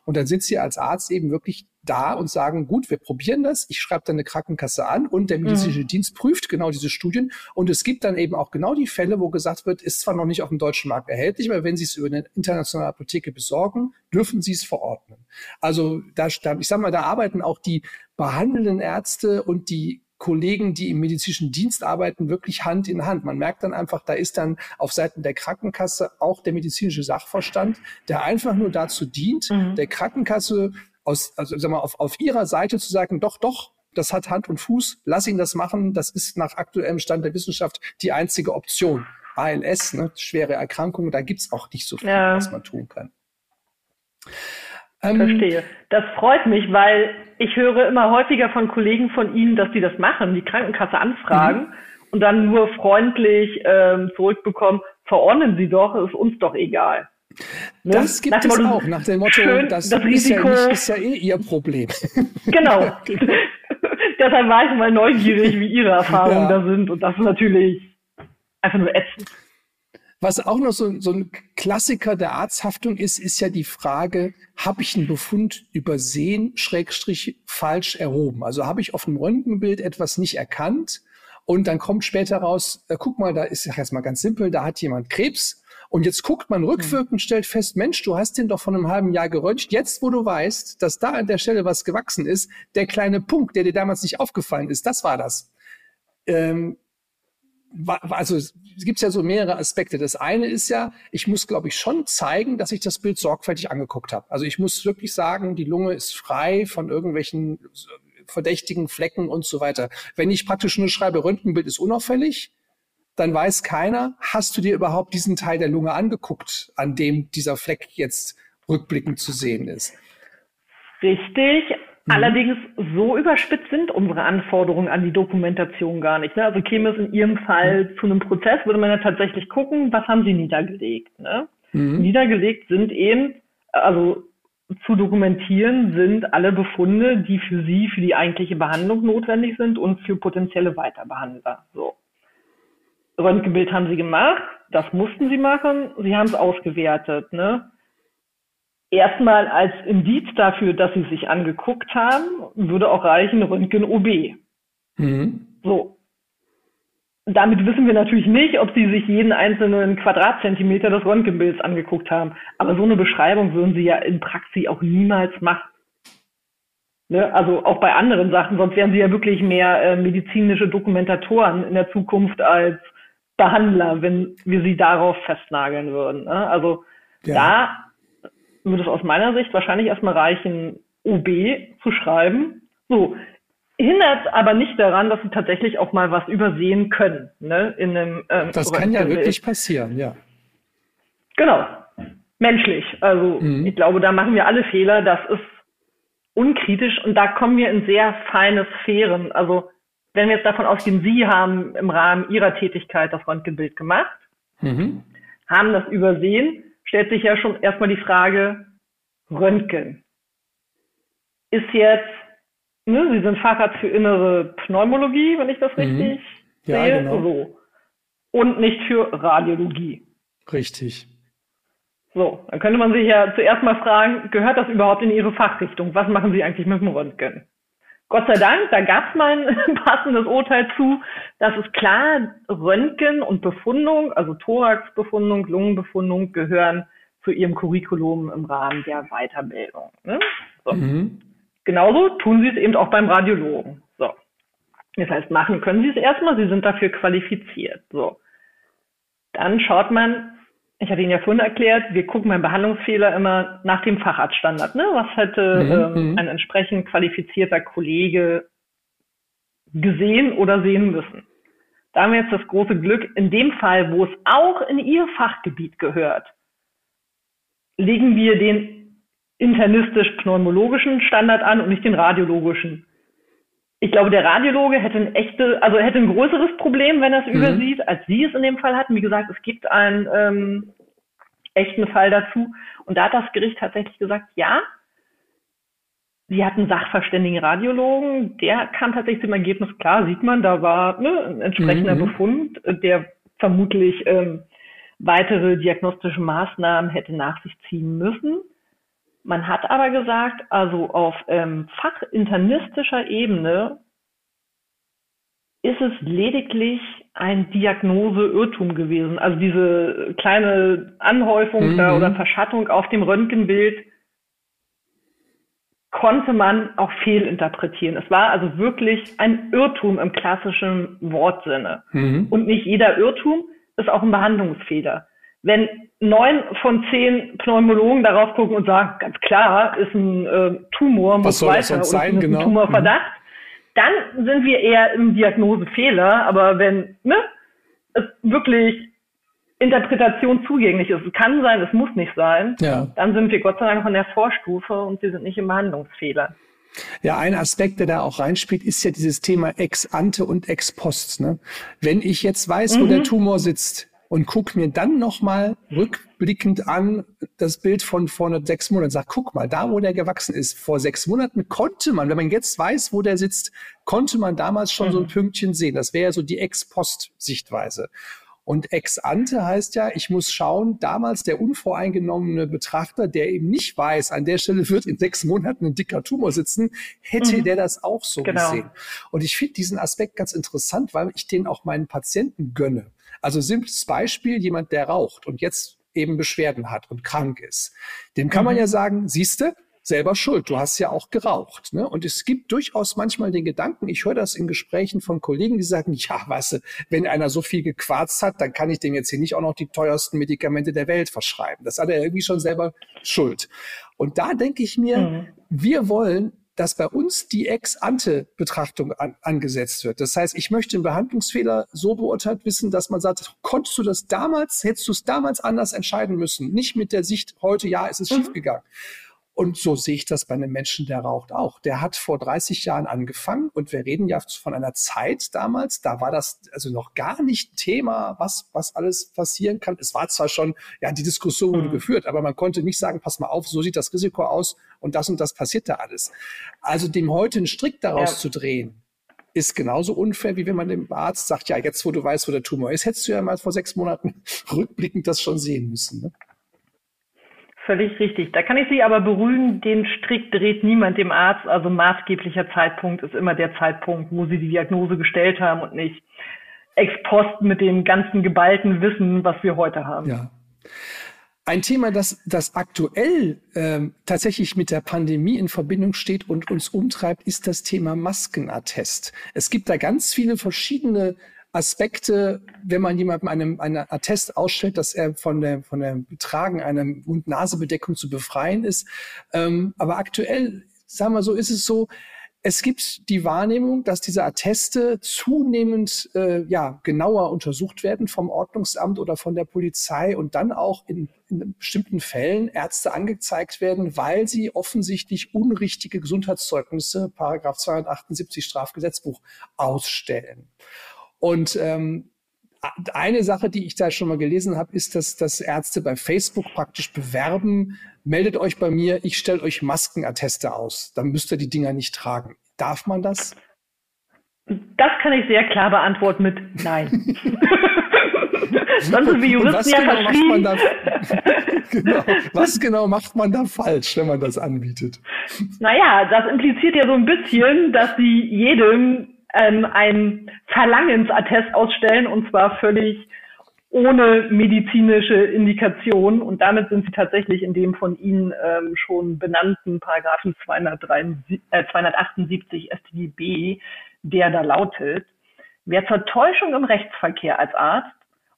Und dann sind sie als Arzt eben wirklich da und sagen, gut, wir probieren das, ich schreibe dann eine Krankenkasse an und der medizinische mhm. Dienst prüft genau diese Studien. Und es gibt dann eben auch genau die Fälle, wo gesagt wird, ist zwar noch nicht auf dem deutschen Markt erhältlich, aber wenn Sie es über eine internationale Apotheke besorgen, dürfen Sie es verordnen. Also da, ich sag mal, da arbeiten auch die behandelnden Ärzte und die Kollegen, die im medizinischen Dienst arbeiten, wirklich Hand in Hand. Man merkt dann einfach, da ist dann auf Seiten der Krankenkasse auch der medizinische Sachverstand, der einfach nur dazu dient, mhm. der Krankenkasse aus, also sag mal, auf, auf ihrer Seite zu sagen, doch, doch, das hat Hand und Fuß, lass ihn das machen, das ist nach aktuellem Stand der Wissenschaft die einzige Option. ALS, ne, schwere Erkrankungen, da gibt's auch nicht so viel, ja. was man tun kann. Ähm, Verstehe. Das freut mich, weil ich höre immer häufiger von Kollegen von Ihnen, dass die das machen, die Krankenkasse anfragen mhm. und dann nur freundlich ähm, zurückbekommen, verordnen Sie doch, ist uns doch egal. Ne? Das gibt nach es Motto, auch, nach dem Motto, schön, das, das Risiko, ist, ja nicht, ist ja eh Ihr Problem. <laughs> Genau. <laughs> Deshalb war ich mal neugierig, wie Ihre Erfahrungen ja. da sind. Und das ist natürlich einfach nur ätzend. Was auch noch so, so ein Klassiker der Arzthaftung ist, ist ja die Frage, habe ich einen Befund übersehen, schrägstrich falsch erhoben? Also habe ich auf dem Röntgenbild etwas nicht erkannt und dann kommt später raus, äh, guck mal, da ist ja erstmal ganz simpel, da hat jemand Krebs und jetzt guckt man rückwirkend, stellt fest, Mensch, du hast den doch vor einem halben Jahr geröntgt. Jetzt, wo du weißt, dass da an der Stelle was gewachsen ist, der kleine Punkt, der dir damals nicht aufgefallen ist, das war das. Ähm, also es gibt ja so mehrere Aspekte. Das eine ist ja, ich muss, glaube ich, schon zeigen, dass ich das Bild sorgfältig angeguckt habe. Also ich muss wirklich sagen, die Lunge ist frei von irgendwelchen verdächtigen Flecken und so weiter. Wenn ich praktisch nur schreibe, Röntgenbild ist unauffällig, dann weiß keiner, hast du dir überhaupt diesen Teil der Lunge angeguckt, an dem dieser Fleck jetzt rückblickend zu sehen ist. Richtig, Mhm. Allerdings so überspitzt sind unsere Anforderungen an die Dokumentation gar nicht. Ne? Also käme es in Ihrem Fall mhm. zu einem Prozess, würde man ja tatsächlich gucken, was haben Sie niedergelegt. Ne? Mhm. Niedergelegt sind eben, also zu dokumentieren sind alle Befunde, die für Sie, für die eigentliche Behandlung notwendig sind und für potenzielle Weiterbehandler. So. Röntgenbild haben Sie gemacht, das mussten Sie machen, Sie haben es ausgewertet. Ne? erstmal als Indiz dafür, dass sie sich angeguckt haben, würde auch reichen Röntgen OB. Mhm. So. Damit wissen wir natürlich nicht, ob sie sich jeden einzelnen Quadratzentimeter des Röntgenbilds angeguckt haben. Aber so eine Beschreibung würden sie ja in Praxis auch niemals machen. Ne? Also auch bei anderen Sachen, sonst wären sie ja wirklich mehr äh, medizinische Dokumentatoren in der Zukunft als Behandler, wenn wir sie darauf festnageln würden. Ne? Also ja. da würde es aus meiner Sicht wahrscheinlich erstmal reichen, OB zu schreiben. So, hindert aber nicht daran, dass sie tatsächlich auch mal was übersehen können. Ne, in einem, ähm, das kann ja wirklich passieren, ja. Genau, menschlich. Also mhm. ich glaube, da machen wir alle Fehler. Das ist unkritisch und da kommen wir in sehr feine Sphären. Also wenn wir jetzt davon ausgehen, Sie haben im Rahmen Ihrer Tätigkeit das Röntgenbild gemacht, mhm. haben das übersehen, stellt sich ja schon erstmal die Frage, Röntgen. Ist jetzt, ne, Sie sind Facharzt für innere Pneumologie, wenn ich das mhm. richtig ja, sehe. Genau. So. Und nicht für Radiologie. Richtig. So, dann könnte man sich ja zuerst mal fragen, gehört das überhaupt in Ihre Fachrichtung? Was machen Sie eigentlich mit dem Röntgen? Gott sei Dank, da gab es mal ein <laughs> passendes Urteil zu, dass es klar, Röntgen und Befundung, also Thoraxbefundung, Lungenbefundung gehören zu ihrem Curriculum im Rahmen der Weiterbildung. Ne? So. Mhm. Genauso tun sie es eben auch beim Radiologen. So. Das heißt, machen können sie es erstmal, sie sind dafür qualifiziert. So. Dann schaut man, ich hatte Ihnen ja vorhin erklärt, wir gucken beim Behandlungsfehler immer nach dem Facharztstandard. Ne? Was hätte mhm, ähm, mhm. ein entsprechend qualifizierter Kollege gesehen oder sehen müssen? Da haben wir jetzt das große Glück, in dem Fall, wo es auch in Ihr Fachgebiet gehört, legen wir den internistisch-pneumologischen Standard an und nicht den radiologischen. Ich glaube, der Radiologe hätte ein echte, also hätte ein größeres Problem, wenn er es mhm. übersieht, als Sie es in dem Fall hatten. Wie gesagt, es gibt einen ähm, echten Fall dazu. Und da hat das Gericht tatsächlich gesagt, ja, Sie hatten Sachverständigen Radiologen, der kam tatsächlich zum Ergebnis, klar, sieht man, da war ne, ein entsprechender mhm. Befund, der vermutlich ähm, weitere diagnostische Maßnahmen hätte nach sich ziehen müssen. Man hat aber gesagt, also auf ähm, fachinternistischer Ebene ist es lediglich ein Diagnoseirrtum gewesen. Also diese kleine Anhäufung mhm. da oder Verschattung auf dem Röntgenbild konnte man auch fehlinterpretieren. Es war also wirklich ein Irrtum im klassischen Wortsinne. Mhm. Und nicht jeder Irrtum ist auch ein Behandlungsfehler. Wenn neun von zehn Pneumologen darauf gucken und sagen, ganz klar, ist ein äh, Tumor, muss Was weiter oder sein, genau. ein Tumorverdacht, mhm. dann sind wir eher im Diagnosefehler. Aber wenn ne, es wirklich Interpretation zugänglich ist, es kann sein, es muss nicht sein, ja. dann sind wir Gott sei Dank von der Vorstufe und wir sind nicht im Behandlungsfehler. Ja, ein Aspekt, der da auch reinspielt, ist ja dieses Thema ex ante und ex post. Ne? Wenn ich jetzt weiß, mhm. wo der mhm. Tumor sitzt und guck mir dann nochmal rückblickend an das Bild von vor sechs Monaten und sag, guck mal, da wo der gewachsen ist, vor sechs Monaten konnte man, wenn man jetzt weiß, wo der sitzt, konnte man damals schon mhm. so ein mhm. Pünktchen sehen. Das wäre ja so die ex post Sichtweise. Und ex ante heißt ja, ich muss schauen, damals der unvoreingenommene Betrachter, der eben nicht weiß, an der Stelle wird in sechs Monaten ein dicker Tumor sitzen, hätte mhm. der das auch so genau. gesehen. Und ich finde diesen Aspekt ganz interessant, weil ich den auch meinen Patienten gönne. Also simples Beispiel, jemand, der raucht und jetzt eben Beschwerden hat und krank ist. Dem kann mhm. man ja sagen, siehste, selber schuld. Du hast ja auch geraucht. Ne? Und es gibt durchaus manchmal den Gedanken, ich höre das in Gesprächen von Kollegen, die sagen, ja, weißt du, wenn einer so viel gequarzt hat, dann kann ich dem jetzt hier nicht auch noch die teuersten Medikamente der Welt verschreiben. Das hat er irgendwie schon selber schuld. Und da denke ich mir, mhm. wir wollen dass bei uns die Ex-Ante-Betrachtung an, angesetzt wird. Das heißt, ich möchte den Behandlungsfehler so beurteilt wissen, dass man sagt, konntest du das damals, hättest du es damals anders entscheiden müssen, nicht mit der Sicht heute, ja, es ist mhm. schiefgegangen. Und so sehe ich das bei einem Menschen, der raucht auch. Der hat vor 30 Jahren angefangen und wir reden ja von einer Zeit damals, da war das also noch gar nicht Thema, was, was alles passieren kann. Es war zwar schon, ja, die Diskussion wurde mhm. geführt, aber man konnte nicht sagen, pass mal auf, so sieht das Risiko aus und das und das passiert da alles. Also dem heute einen Strick daraus ja. zu drehen, ist genauso unfair, wie wenn man dem Arzt sagt, ja, jetzt wo du weißt, wo der Tumor ist, hättest du ja mal vor sechs Monaten <laughs> rückblickend das schon sehen müssen. Ne? Völlig richtig. Da kann ich Sie aber beruhigen, den Strick dreht niemand dem Arzt. Also maßgeblicher Zeitpunkt ist immer der Zeitpunkt, wo Sie die Diagnose gestellt haben und nicht ex post mit dem ganzen geballten Wissen, was wir heute haben. Ja. Ein Thema, das, das aktuell ähm, tatsächlich mit der Pandemie in Verbindung steht und uns umtreibt, ist das Thema Maskenattest. Es gibt da ganz viele verschiedene Aspekte, wenn man jemandem einen, einen Attest ausstellt, dass er von der, von der Tragen einer Mund-Nase-Bedeckung zu befreien ist. Ähm, aber aktuell, sagen wir so, ist es so, es gibt die Wahrnehmung, dass diese Atteste zunehmend äh, ja, genauer untersucht werden vom Ordnungsamt oder von der Polizei und dann auch in, in bestimmten Fällen Ärzte angezeigt werden, weil sie offensichtlich unrichtige Gesundheitszeugnisse, Paragraph 278 Strafgesetzbuch, ausstellen. Und ähm, eine Sache, die ich da schon mal gelesen habe, ist, dass, dass Ärzte bei Facebook praktisch bewerben, meldet euch bei mir, ich stelle euch Maskenatteste aus. Dann müsst ihr die Dinger nicht tragen. Darf man das? Das kann ich sehr klar beantworten mit Nein. Sonst sind wir Juristen ja genau verschrieben. Da, <laughs> genau, was genau macht man da falsch, wenn man das anbietet? Naja, das impliziert ja so ein bisschen, dass sie jedem ähm, ein Verlangensattest ausstellen und zwar völlig ohne medizinische Indikation. Und damit sind sie tatsächlich in dem von Ihnen ähm, schon benannten Paragraphen 273, äh, 278 StGB, der da lautet, wer zur Täuschung im Rechtsverkehr als Arzt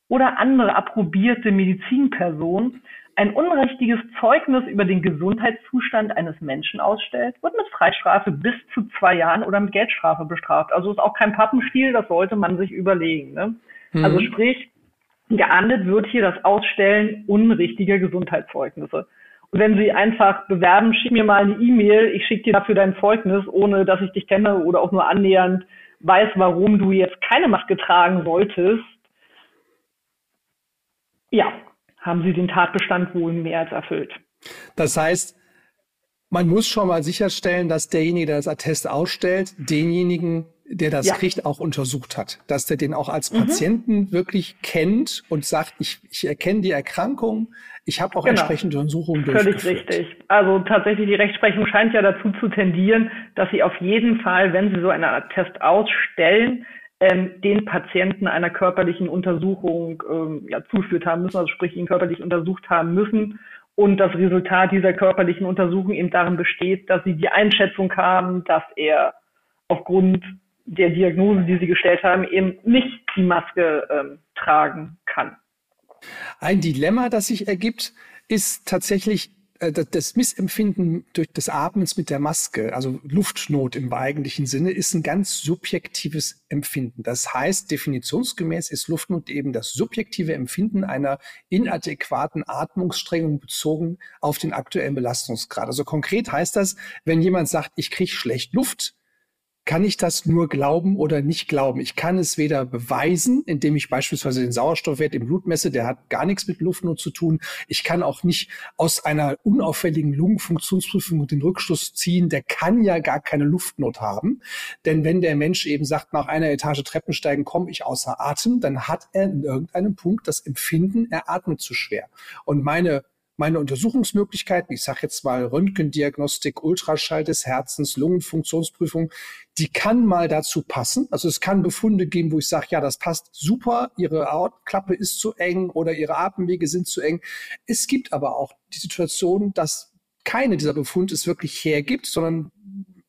oder andere approbierte Medizinperson ein unrichtiges Zeugnis über den Gesundheitszustand eines Menschen ausstellt, wird mit Freistrafe bis zu zwei Jahren oder mit Geldstrafe bestraft. Also ist auch kein Pappenstiel, das sollte man sich überlegen. Ne? Mhm. Also sprich, geahndet wird hier das Ausstellen unrichtiger Gesundheitszeugnisse. Und wenn Sie einfach bewerben, schick mir mal eine E-Mail, ich schicke dir dafür dein Zeugnis, ohne dass ich dich kenne oder auch nur annähernd weiß, warum du jetzt keine Maske tragen solltest. Ja, haben sie den Tatbestand wohl mehr als erfüllt. Das heißt, man muss schon mal sicherstellen, dass derjenige, der das Attest ausstellt, denjenigen, der das ja. kriegt, auch untersucht hat. Dass der den auch als mhm. Patienten wirklich kennt und sagt, ich, ich erkenne die Erkrankung, ich habe auch genau. entsprechende Untersuchungen Völlig richtig. Also tatsächlich, die Rechtsprechung scheint ja dazu zu tendieren, dass sie auf jeden Fall, wenn sie so einen Attest ausstellen, ähm, den Patienten einer körperlichen Untersuchung ähm, ja, zuführt haben müssen, also sprich ihn körperlich untersucht haben müssen. Und das Resultat dieser körperlichen Untersuchung eben darin besteht, dass sie die Einschätzung haben, dass er aufgrund der Diagnose, die sie gestellt haben, eben nicht die Maske ähm, tragen kann. Ein Dilemma, das sich ergibt, ist tatsächlich das Missempfinden durch das Atmens mit der Maske, also Luftnot im eigentlichen Sinne, ist ein ganz subjektives Empfinden. Das heißt, definitionsgemäß ist Luftnot eben das subjektive Empfinden einer inadäquaten Atmungsstrengung bezogen auf den aktuellen Belastungsgrad. Also konkret heißt das, wenn jemand sagt, ich kriege schlecht Luft, kann ich das nur glauben oder nicht glauben. Ich kann es weder beweisen, indem ich beispielsweise den Sauerstoffwert im Blut messe, der hat gar nichts mit Luftnot zu tun. Ich kann auch nicht aus einer unauffälligen Lungenfunktionsprüfung den Rückschluss ziehen, der kann ja gar keine Luftnot haben. Denn wenn der Mensch eben sagt, nach einer Etage Treppensteigen komme ich außer Atem, dann hat er in irgendeinem Punkt das Empfinden, er atmet zu schwer. Und meine meine Untersuchungsmöglichkeiten, ich sage jetzt mal Röntgendiagnostik, Ultraschall des Herzens, Lungenfunktionsprüfung, die kann mal dazu passen. Also es kann Befunde geben, wo ich sage, ja, das passt super, Ihre Aortenklappe ist zu eng oder Ihre Atemwege sind zu eng. Es gibt aber auch die Situation, dass keine dieser Befunde es wirklich hergibt, sondern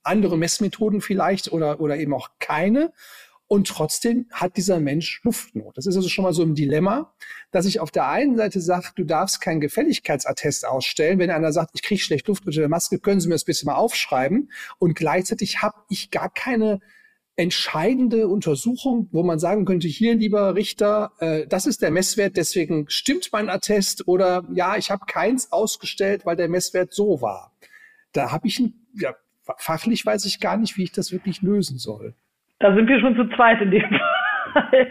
andere Messmethoden vielleicht oder, oder eben auch keine. Und trotzdem hat dieser Mensch Luftnot. Das ist also schon mal so ein Dilemma, dass ich auf der einen Seite sage, du darfst keinen Gefälligkeitsattest ausstellen. Wenn einer sagt, ich kriege schlecht Luft unter der Maske, können Sie mir das bitte mal aufschreiben. Und gleichzeitig habe ich gar keine entscheidende Untersuchung, wo man sagen könnte, hier, lieber Richter, äh, das ist der Messwert, deswegen stimmt mein Attest oder ja, ich habe keins ausgestellt, weil der Messwert so war. Da habe ich, ein, ja, fachlich weiß ich gar nicht, wie ich das wirklich lösen soll. Da sind wir schon zu zweit in dem <laughs> Fall.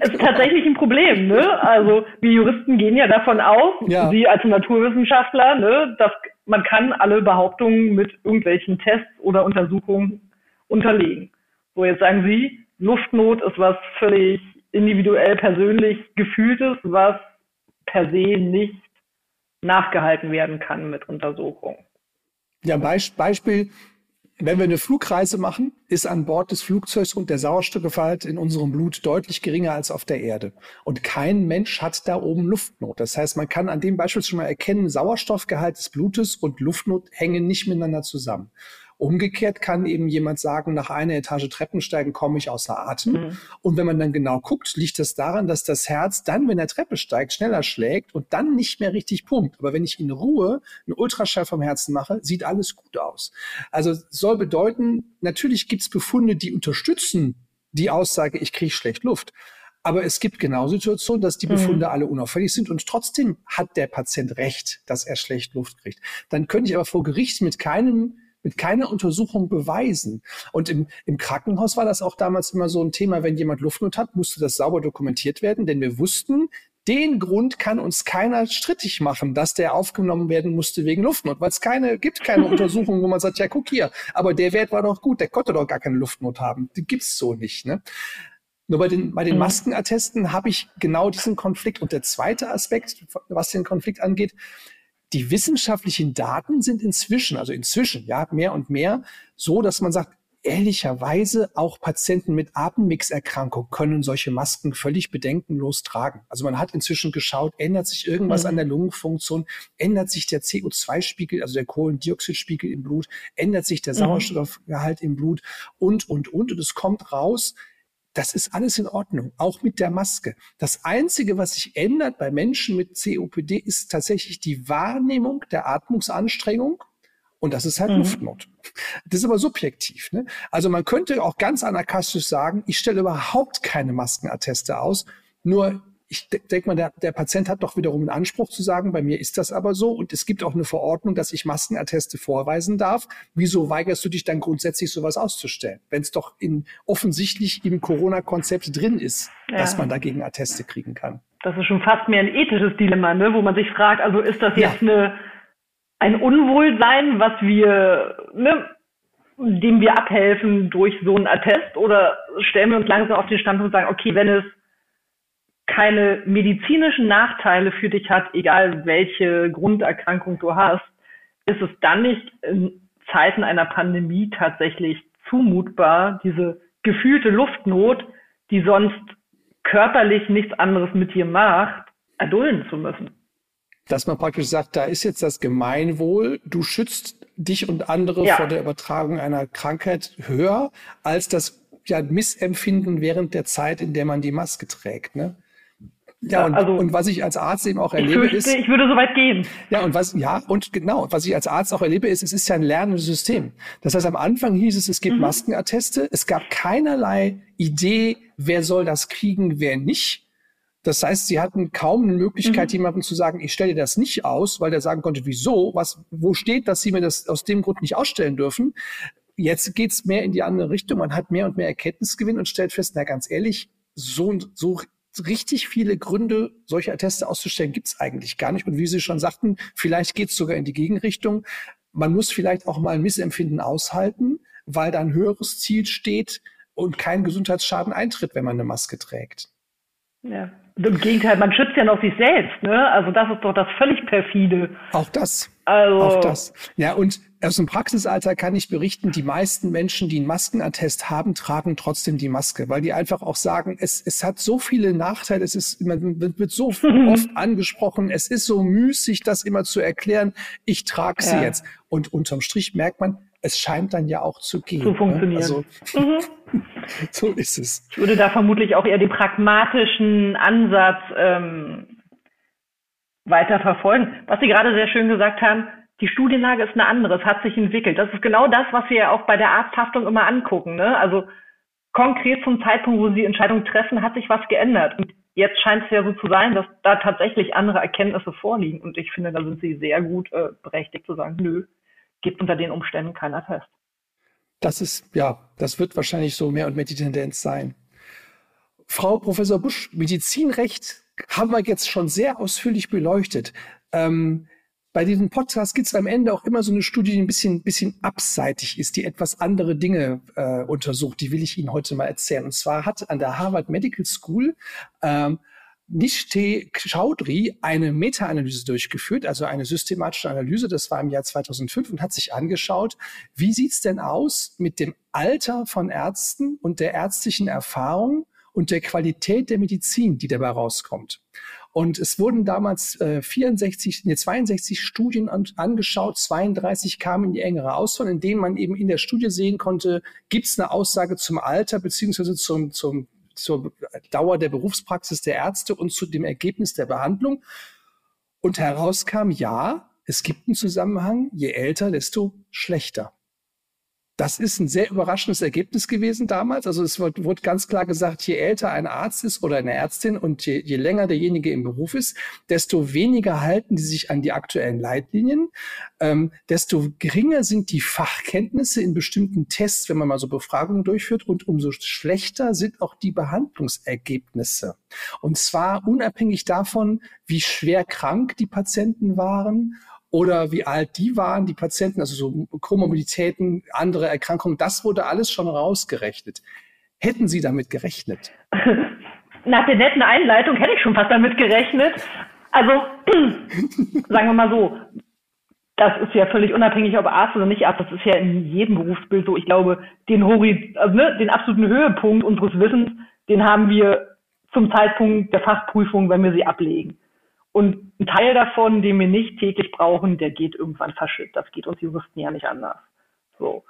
es ist tatsächlich ein Problem, ne? Also wir Juristen gehen ja davon aus, ja. Sie als Naturwissenschaftler, ne, dass man kann alle Behauptungen mit irgendwelchen Tests oder Untersuchungen unterlegen. So, jetzt sagen Sie, Luftnot ist was völlig individuell persönlich gefühltes, was per se nicht nachgehalten werden kann mit Untersuchungen. Ja, Beispiel, wenn wir eine Flugreise machen, ist an Bord des Flugzeugs und der Sauerstoffgehalt in unserem Blut deutlich geringer als auf der Erde. Und kein Mensch hat da oben Luftnot. Das heißt, man kann an dem Beispiel schon mal erkennen, Sauerstoffgehalt des Blutes und Luftnot hängen nicht miteinander zusammen. Umgekehrt kann eben jemand sagen, nach einer Etage Treppensteigen komme ich außer Atem. Mhm. Und wenn man dann genau guckt, liegt das daran, dass das Herz dann, wenn er Treppe steigt, schneller schlägt und dann nicht mehr richtig pumpt. Aber wenn ich in Ruhe einen Ultraschall vom Herzen mache, sieht alles gut aus. Also soll bedeuten, natürlich gibt es Befunde, die unterstützen die Aussage, ich kriege schlecht Luft. Aber es gibt genau Situationen, dass die mhm. Befunde mhm. alle unauffällig sind und trotzdem hat der Patient recht, dass er schlecht Luft kriegt. Dann könnte ich aber vor Gericht mit keinem mit keiner Untersuchung beweisen. Und im, im Krankenhaus war das auch damals immer so ein Thema, wenn jemand Luftnot hat, musste das sauber dokumentiert werden, denn wir wussten, den Grund kann uns keiner strittig machen, dass der aufgenommen werden musste wegen Luftnot, weil es keine, gibt keine <laughs> Untersuchung, wo man sagt, ja, guck hier, aber der Wert war doch gut, der konnte doch gar keine Luftnot haben. Die gibt's so nicht, ne? Nur bei den, bei den mhm. Maskenattesten habe ich genau diesen Konflikt. Und der zweite Aspekt, was den Konflikt angeht, die wissenschaftlichen Daten sind inzwischen, also inzwischen, ja, mehr und mehr so, dass man sagt, ehrlicherweise auch Patienten mit Atemmixerkrankung können solche Masken völlig bedenkenlos tragen. Also man hat inzwischen geschaut, ändert sich irgendwas mhm. an der Lungenfunktion, ändert sich der CO2-Spiegel, also der Kohlendioxidspiegel im Blut, ändert sich der mhm. Sauerstoffgehalt im Blut und, und, und. Und es kommt raus, das ist alles in Ordnung, auch mit der Maske. Das Einzige, was sich ändert bei Menschen mit COPD, ist tatsächlich die Wahrnehmung der Atmungsanstrengung. Und das ist halt mhm. Luftnot. Das ist aber subjektiv. Ne? Also man könnte auch ganz anarchistisch sagen, ich stelle überhaupt keine Maskenatteste aus, nur ich denke mal, der, der Patient hat doch wiederum einen Anspruch zu sagen, bei mir ist das aber so und es gibt auch eine Verordnung, dass ich Maskenatteste vorweisen darf. Wieso weigerst du dich dann grundsätzlich sowas auszustellen, wenn es doch in, offensichtlich im Corona-Konzept drin ist, ja. dass man dagegen Atteste kriegen kann? Das ist schon fast mehr ein ethisches Dilemma, ne? wo man sich fragt, also ist das jetzt ja. eine, ein Unwohlsein, was wir, ne, dem wir abhelfen durch so ein Attest oder stellen wir uns langsam auf den Standpunkt und sagen, okay, wenn es keine medizinischen Nachteile für dich hat, egal welche Grunderkrankung du hast, ist es dann nicht in Zeiten einer Pandemie tatsächlich zumutbar, diese gefühlte Luftnot, die sonst körperlich nichts anderes mit dir macht, erdulden zu müssen. Dass man praktisch sagt, da ist jetzt das Gemeinwohl, du schützt dich und andere ja. vor der Übertragung einer Krankheit höher als das ja, Missempfinden während der Zeit, in der man die Maske trägt. Ne? Ja, und, also, und was ich als Arzt eben auch erlebe, ich fürchte, ist. Ich würde so weit gehen. Ja, und was, ja, und genau, was ich als Arzt auch erlebe, ist, es ist ja ein lernendes System. Das heißt, am Anfang hieß es, es gibt mhm. Maskenatteste. Es gab keinerlei Idee, wer soll das kriegen, wer nicht. Das heißt, sie hatten kaum eine Möglichkeit, mhm. jemandem zu sagen, ich stelle das nicht aus, weil der sagen konnte, wieso, was, wo steht, dass sie mir das aus dem Grund nicht ausstellen dürfen jetzt geht's mehr in die andere Richtung. Man hat mehr und mehr Erkenntnisgewinn und stellt fest, na ganz ehrlich, so, so richtig viele Gründe, solche Atteste auszustellen, gibt's eigentlich gar nicht. Und wie Sie schon sagten, vielleicht geht's sogar in die Gegenrichtung. Man muss vielleicht auch mal ein Missempfinden aushalten, weil da ein höheres Ziel steht und kein Gesundheitsschaden eintritt, wenn man eine Maske trägt. Ja. Im Gegenteil, man schützt ja noch sich selbst, ne? Also das ist doch das völlig perfide. Auch das. Also. Auch das. Ja, und aus dem Praxisalter kann ich berichten, die meisten Menschen, die einen Maskenattest haben, tragen trotzdem die Maske, weil die einfach auch sagen, es, es hat so viele Nachteile, es ist, man wird so <laughs> oft angesprochen, es ist so müßig, das immer zu erklären, ich trage sie ja. jetzt. Und unterm Strich merkt man, es scheint dann ja auch zu gehen. Zu funktionieren. Ne? Also, mhm. <laughs> so ist es. Ich würde da vermutlich auch eher den pragmatischen Ansatz ähm, weiter verfolgen. Was Sie gerade sehr schön gesagt haben, die Studienlage ist eine andere, es hat sich entwickelt. Das ist genau das, was wir ja auch bei der Arzthaftung immer angucken. Ne? Also konkret zum Zeitpunkt, wo Sie Entscheidungen treffen, hat sich was geändert. Und jetzt scheint es ja so zu sein, dass da tatsächlich andere Erkenntnisse vorliegen. Und ich finde, da sind Sie sehr gut äh, berechtigt zu sagen, nö, gibt unter den Umständen keiner fest. Das ist, ja, das wird wahrscheinlich so mehr und mehr die Tendenz sein. Frau Professor Busch, Medizinrecht haben wir jetzt schon sehr ausführlich beleuchtet. Ähm, bei diesem Podcast gibt es am Ende auch immer so eine Studie, die ein bisschen, bisschen abseitig ist, die etwas andere Dinge äh, untersucht. Die will ich Ihnen heute mal erzählen. Und zwar hat an der Harvard Medical School ähm, Nishte Chaudhry eine Meta-Analyse durchgeführt, also eine systematische Analyse, das war im Jahr 2005 und hat sich angeschaut, wie sieht's denn aus mit dem Alter von Ärzten und der ärztlichen Erfahrung und der Qualität der Medizin, die dabei rauskommt. Und es wurden damals äh, 64, nee, 62 Studien an, angeschaut, 32 kamen in die engere Auswahl, in denen man eben in der Studie sehen konnte, gibt es eine Aussage zum Alter beziehungsweise zum, zum zur Dauer der Berufspraxis der Ärzte und zu dem Ergebnis der Behandlung. Und herauskam, ja, es gibt einen Zusammenhang, je älter, desto schlechter. Das ist ein sehr überraschendes Ergebnis gewesen damals. Also es wurde, wurde ganz klar gesagt, je älter ein Arzt ist oder eine Ärztin und je, je länger derjenige im Beruf ist, desto weniger halten die sich an die aktuellen Leitlinien, ähm, desto geringer sind die Fachkenntnisse in bestimmten Tests, wenn man mal so Befragungen durchführt und umso schlechter sind auch die Behandlungsergebnisse. Und zwar unabhängig davon, wie schwer krank die Patienten waren oder wie alt die waren, die Patienten, also so Komorbiditäten, andere Erkrankungen, das wurde alles schon rausgerechnet. Hätten Sie damit gerechnet? <laughs> Nach der netten Einleitung hätte ich schon fast damit gerechnet. Also, <clears throat> sagen wir mal so, das ist ja völlig unabhängig, ob Arzt oder nicht Arzt. Das ist ja in jedem Berufsbild so. Ich glaube, den, Hori also, ne, den absoluten Höhepunkt unseres Wissens, den haben wir zum Zeitpunkt der Fachprüfung, wenn wir sie ablegen. Und ein Teil davon, den wir nicht täglich brauchen, der geht irgendwann verschütt. Das geht uns Juristen ja nicht anders. So.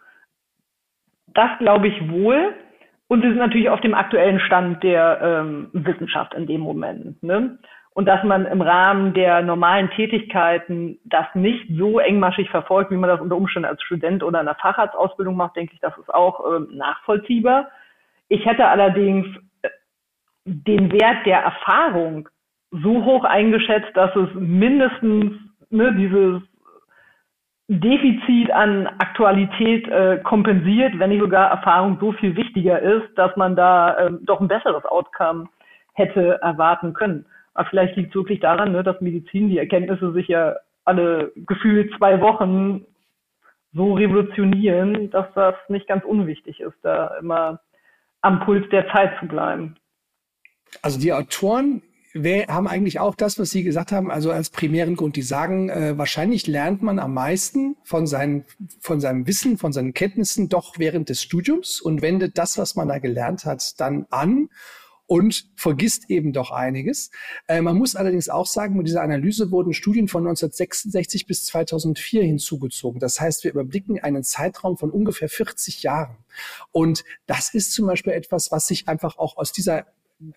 Das glaube ich wohl. Und wir sind natürlich auf dem aktuellen Stand der ähm, Wissenschaft in dem Moment. Ne? Und dass man im Rahmen der normalen Tätigkeiten das nicht so engmaschig verfolgt, wie man das unter Umständen als Student oder in der Facharztausbildung macht, denke ich, das ist auch ähm, nachvollziehbar. Ich hätte allerdings äh, den Wert der Erfahrung so hoch eingeschätzt, dass es mindestens ne, dieses Defizit an Aktualität äh, kompensiert, wenn nicht sogar Erfahrung so viel wichtiger ist, dass man da äh, doch ein besseres Outcome hätte erwarten können. Aber vielleicht liegt es wirklich daran, ne, dass Medizin die Erkenntnisse sich ja alle gefühlt zwei Wochen so revolutionieren, dass das nicht ganz unwichtig ist, da immer am Puls der Zeit zu bleiben. Also die Autoren wir haben eigentlich auch das, was Sie gesagt haben, also als primären Grund. Die sagen, äh, wahrscheinlich lernt man am meisten von, seinen, von seinem Wissen, von seinen Kenntnissen doch während des Studiums und wendet das, was man da gelernt hat, dann an und vergisst eben doch einiges. Äh, man muss allerdings auch sagen, mit dieser Analyse wurden Studien von 1966 bis 2004 hinzugezogen. Das heißt, wir überblicken einen Zeitraum von ungefähr 40 Jahren. Und das ist zum Beispiel etwas, was sich einfach auch aus dieser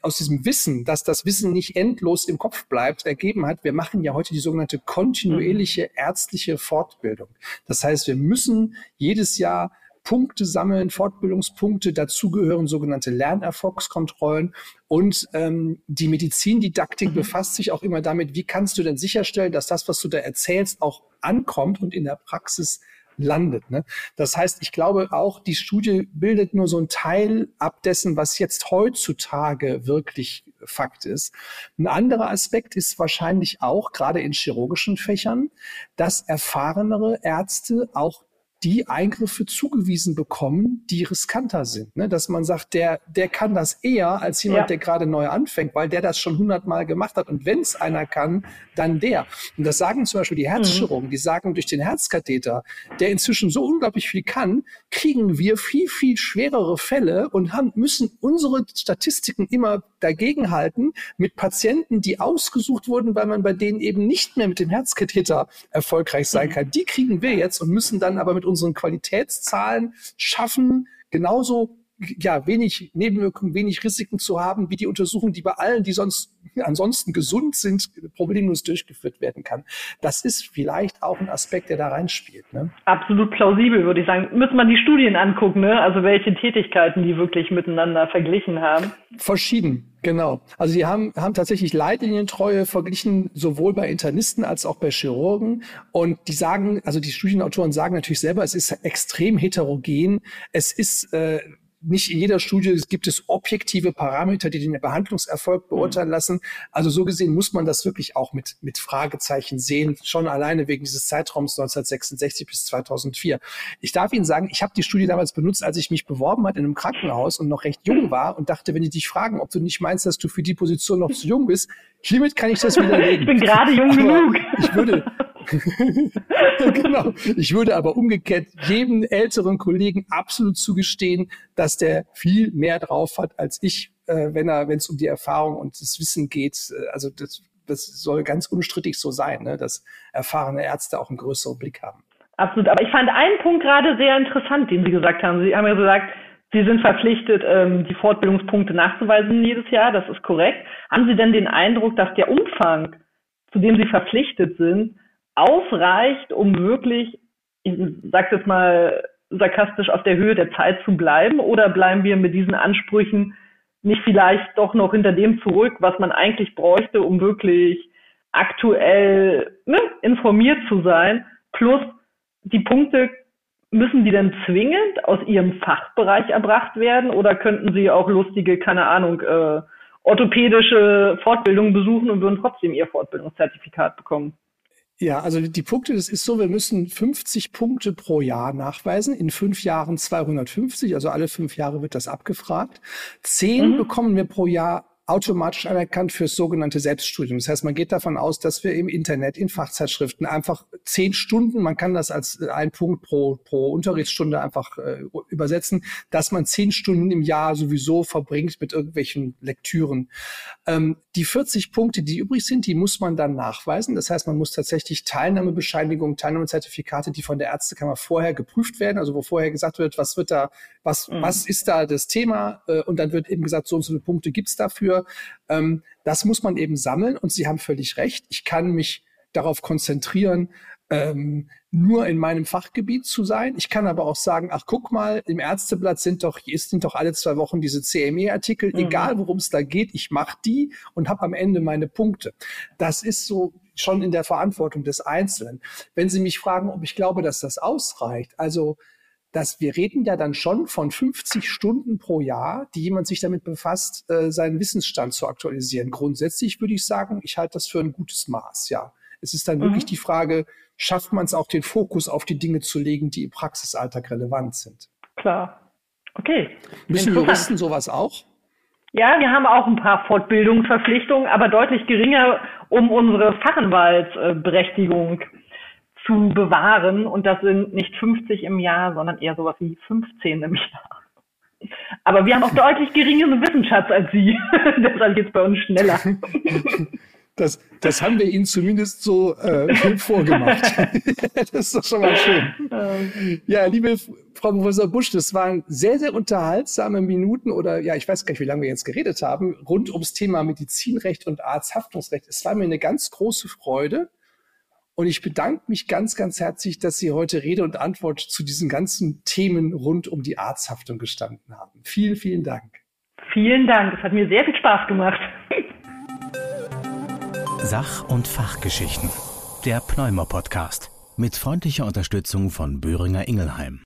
aus diesem Wissen, dass das Wissen nicht endlos im Kopf bleibt, ergeben hat. Wir machen ja heute die sogenannte kontinuierliche mhm. ärztliche Fortbildung. Das heißt, wir müssen jedes Jahr Punkte sammeln, Fortbildungspunkte. Dazu gehören sogenannte Lernerfolgskontrollen. Und ähm, die Medizindidaktik mhm. befasst sich auch immer damit, wie kannst du denn sicherstellen, dass das, was du da erzählst, auch ankommt und in der Praxis landet. Ne? Das heißt, ich glaube auch, die Studie bildet nur so ein Teil ab dessen, was jetzt heutzutage wirklich Fakt ist. Ein anderer Aspekt ist wahrscheinlich auch, gerade in chirurgischen Fächern, dass erfahrenere Ärzte auch die Eingriffe zugewiesen bekommen, die riskanter sind. Ne? Dass man sagt, der, der kann das eher als jemand, ja. der gerade neu anfängt, weil der das schon hundertmal gemacht hat. Und wenn es einer kann, dann der. Und das sagen zum Beispiel die Herzchirurgen, mhm. die sagen, durch den Herzkatheter, der inzwischen so unglaublich viel kann, kriegen wir viel, viel schwerere Fälle und haben, müssen unsere Statistiken immer dagegenhalten mit Patienten, die ausgesucht wurden, weil man bei denen eben nicht mehr mit dem Herzkatheter erfolgreich sein mhm. kann. Die kriegen wir jetzt und müssen dann aber mit unseren Qualitätszahlen schaffen, genauso ja, wenig Nebenwirkungen, wenig Risiken zu haben, wie die Untersuchung, die bei allen, die sonst ansonsten gesund sind, problemlos durchgeführt werden kann. Das ist vielleicht auch ein Aspekt, der da reinspielt. Ne? Absolut plausibel, würde ich sagen. Müssen man die Studien angucken, ne? Also welche Tätigkeiten die wirklich miteinander verglichen haben. Verschieden. Genau. Also die haben, haben tatsächlich Leitlinientreue verglichen, sowohl bei Internisten als auch bei Chirurgen. Und die sagen, also die Studienautoren sagen natürlich selber, es ist extrem heterogen. Es ist äh, nicht in jeder Studie gibt es objektive Parameter, die den Behandlungserfolg beurteilen mhm. lassen. Also so gesehen muss man das wirklich auch mit, mit Fragezeichen sehen, schon alleine wegen dieses Zeitraums 1966 bis 2004. Ich darf Ihnen sagen, ich habe die Studie damals benutzt, als ich mich beworben hat in einem Krankenhaus und noch recht jung war und dachte, wenn die dich fragen, ob du nicht meinst, dass du für die Position noch zu jung bist, hiermit kann ich das widerlegen. <laughs> Ich bin gerade jung genug. Ich würde, <laughs> genau. Ich würde aber umgekehrt jedem älteren Kollegen absolut zugestehen, dass der viel mehr drauf hat als ich, äh, wenn er, wenn es um die Erfahrung und das Wissen geht. Äh, also das, das soll ganz unstrittig so sein, ne, dass erfahrene Ärzte auch einen größeren Blick haben. Absolut. Aber ich fand einen Punkt gerade sehr interessant, den Sie gesagt haben. Sie haben ja gesagt, Sie sind verpflichtet, ähm, die Fortbildungspunkte nachzuweisen jedes Jahr. Das ist korrekt. Haben Sie denn den Eindruck, dass der Umfang, zu dem Sie verpflichtet sind, ausreicht, um wirklich, ich sag's jetzt mal sarkastisch, auf der Höhe der Zeit zu bleiben? Oder bleiben wir mit diesen Ansprüchen nicht vielleicht doch noch hinter dem zurück, was man eigentlich bräuchte, um wirklich aktuell ne, informiert zu sein? Plus die Punkte, müssen die denn zwingend aus ihrem Fachbereich erbracht werden oder könnten sie auch lustige, keine Ahnung, äh, orthopädische Fortbildungen besuchen und würden trotzdem ihr Fortbildungszertifikat bekommen? Ja, also die Punkte, das ist so, wir müssen 50 Punkte pro Jahr nachweisen, in fünf Jahren 250, also alle fünf Jahre wird das abgefragt. Zehn mhm. bekommen wir pro Jahr automatisch anerkannt fürs sogenannte Selbststudium. Das heißt, man geht davon aus, dass wir im Internet, in Fachzeitschriften einfach zehn Stunden, man kann das als ein Punkt pro, pro Unterrichtsstunde einfach äh, übersetzen, dass man zehn Stunden im Jahr sowieso verbringt mit irgendwelchen Lektüren. Ähm, die 40 Punkte, die übrig sind, die muss man dann nachweisen. Das heißt, man muss tatsächlich Teilnahmebescheinigungen, Teilnahmezertifikate, die von der Ärztekammer vorher geprüft werden, also wo vorher gesagt wird, was wird da, was, mhm. was ist da das Thema? Äh, und dann wird eben gesagt, so und so viele Punkte gibt's dafür. Ähm, das muss man eben sammeln und Sie haben völlig recht. Ich kann mich darauf konzentrieren, ähm, nur in meinem Fachgebiet zu sein. Ich kann aber auch sagen, ach guck mal, im Ärzteblatt sind doch, sind doch alle zwei Wochen diese CME-Artikel, mhm. egal worum es da geht, ich mache die und habe am Ende meine Punkte. Das ist so schon in der Verantwortung des Einzelnen. Wenn Sie mich fragen, ob ich glaube, dass das ausreicht, also dass wir reden ja dann schon von 50 Stunden pro Jahr, die jemand sich damit befasst, äh, seinen Wissensstand zu aktualisieren. Grundsätzlich würde ich sagen, ich halte das für ein gutes Maß, ja. Es ist dann mhm. wirklich die Frage, schafft man es auch, den Fokus auf die Dinge zu legen, die im Praxisalltag relevant sind? Klar. Okay. Müssen Juristen sowas auch? Ja, wir haben auch ein paar Fortbildungsverpflichtungen, aber deutlich geringer, um unsere Fachanwaltsberechtigung zu bewahren. Und das sind nicht 50 im Jahr, sondern eher sowas wie 15 im Jahr. Aber wir haben auch <laughs> deutlich geringeren Wissensschatz als Sie. <laughs> Deshalb geht es bei uns schneller. <laughs> Das, das haben wir Ihnen zumindest so äh, vorgemacht. <laughs> das ist doch schon mal schön. Ja, liebe Frau Professor Busch, das waren sehr, sehr unterhaltsame Minuten oder ja, ich weiß gar nicht, wie lange wir jetzt geredet haben, rund ums Thema Medizinrecht und Arzthaftungsrecht. Es war mir eine ganz große Freude. Und ich bedanke mich ganz, ganz herzlich, dass Sie heute Rede und Antwort zu diesen ganzen Themen rund um die Arzthaftung gestanden haben. Vielen, vielen Dank. Vielen Dank. Es hat mir sehr viel Spaß gemacht. Sach- und Fachgeschichten. Der Pneumo-Podcast. Mit freundlicher Unterstützung von Böhringer Ingelheim.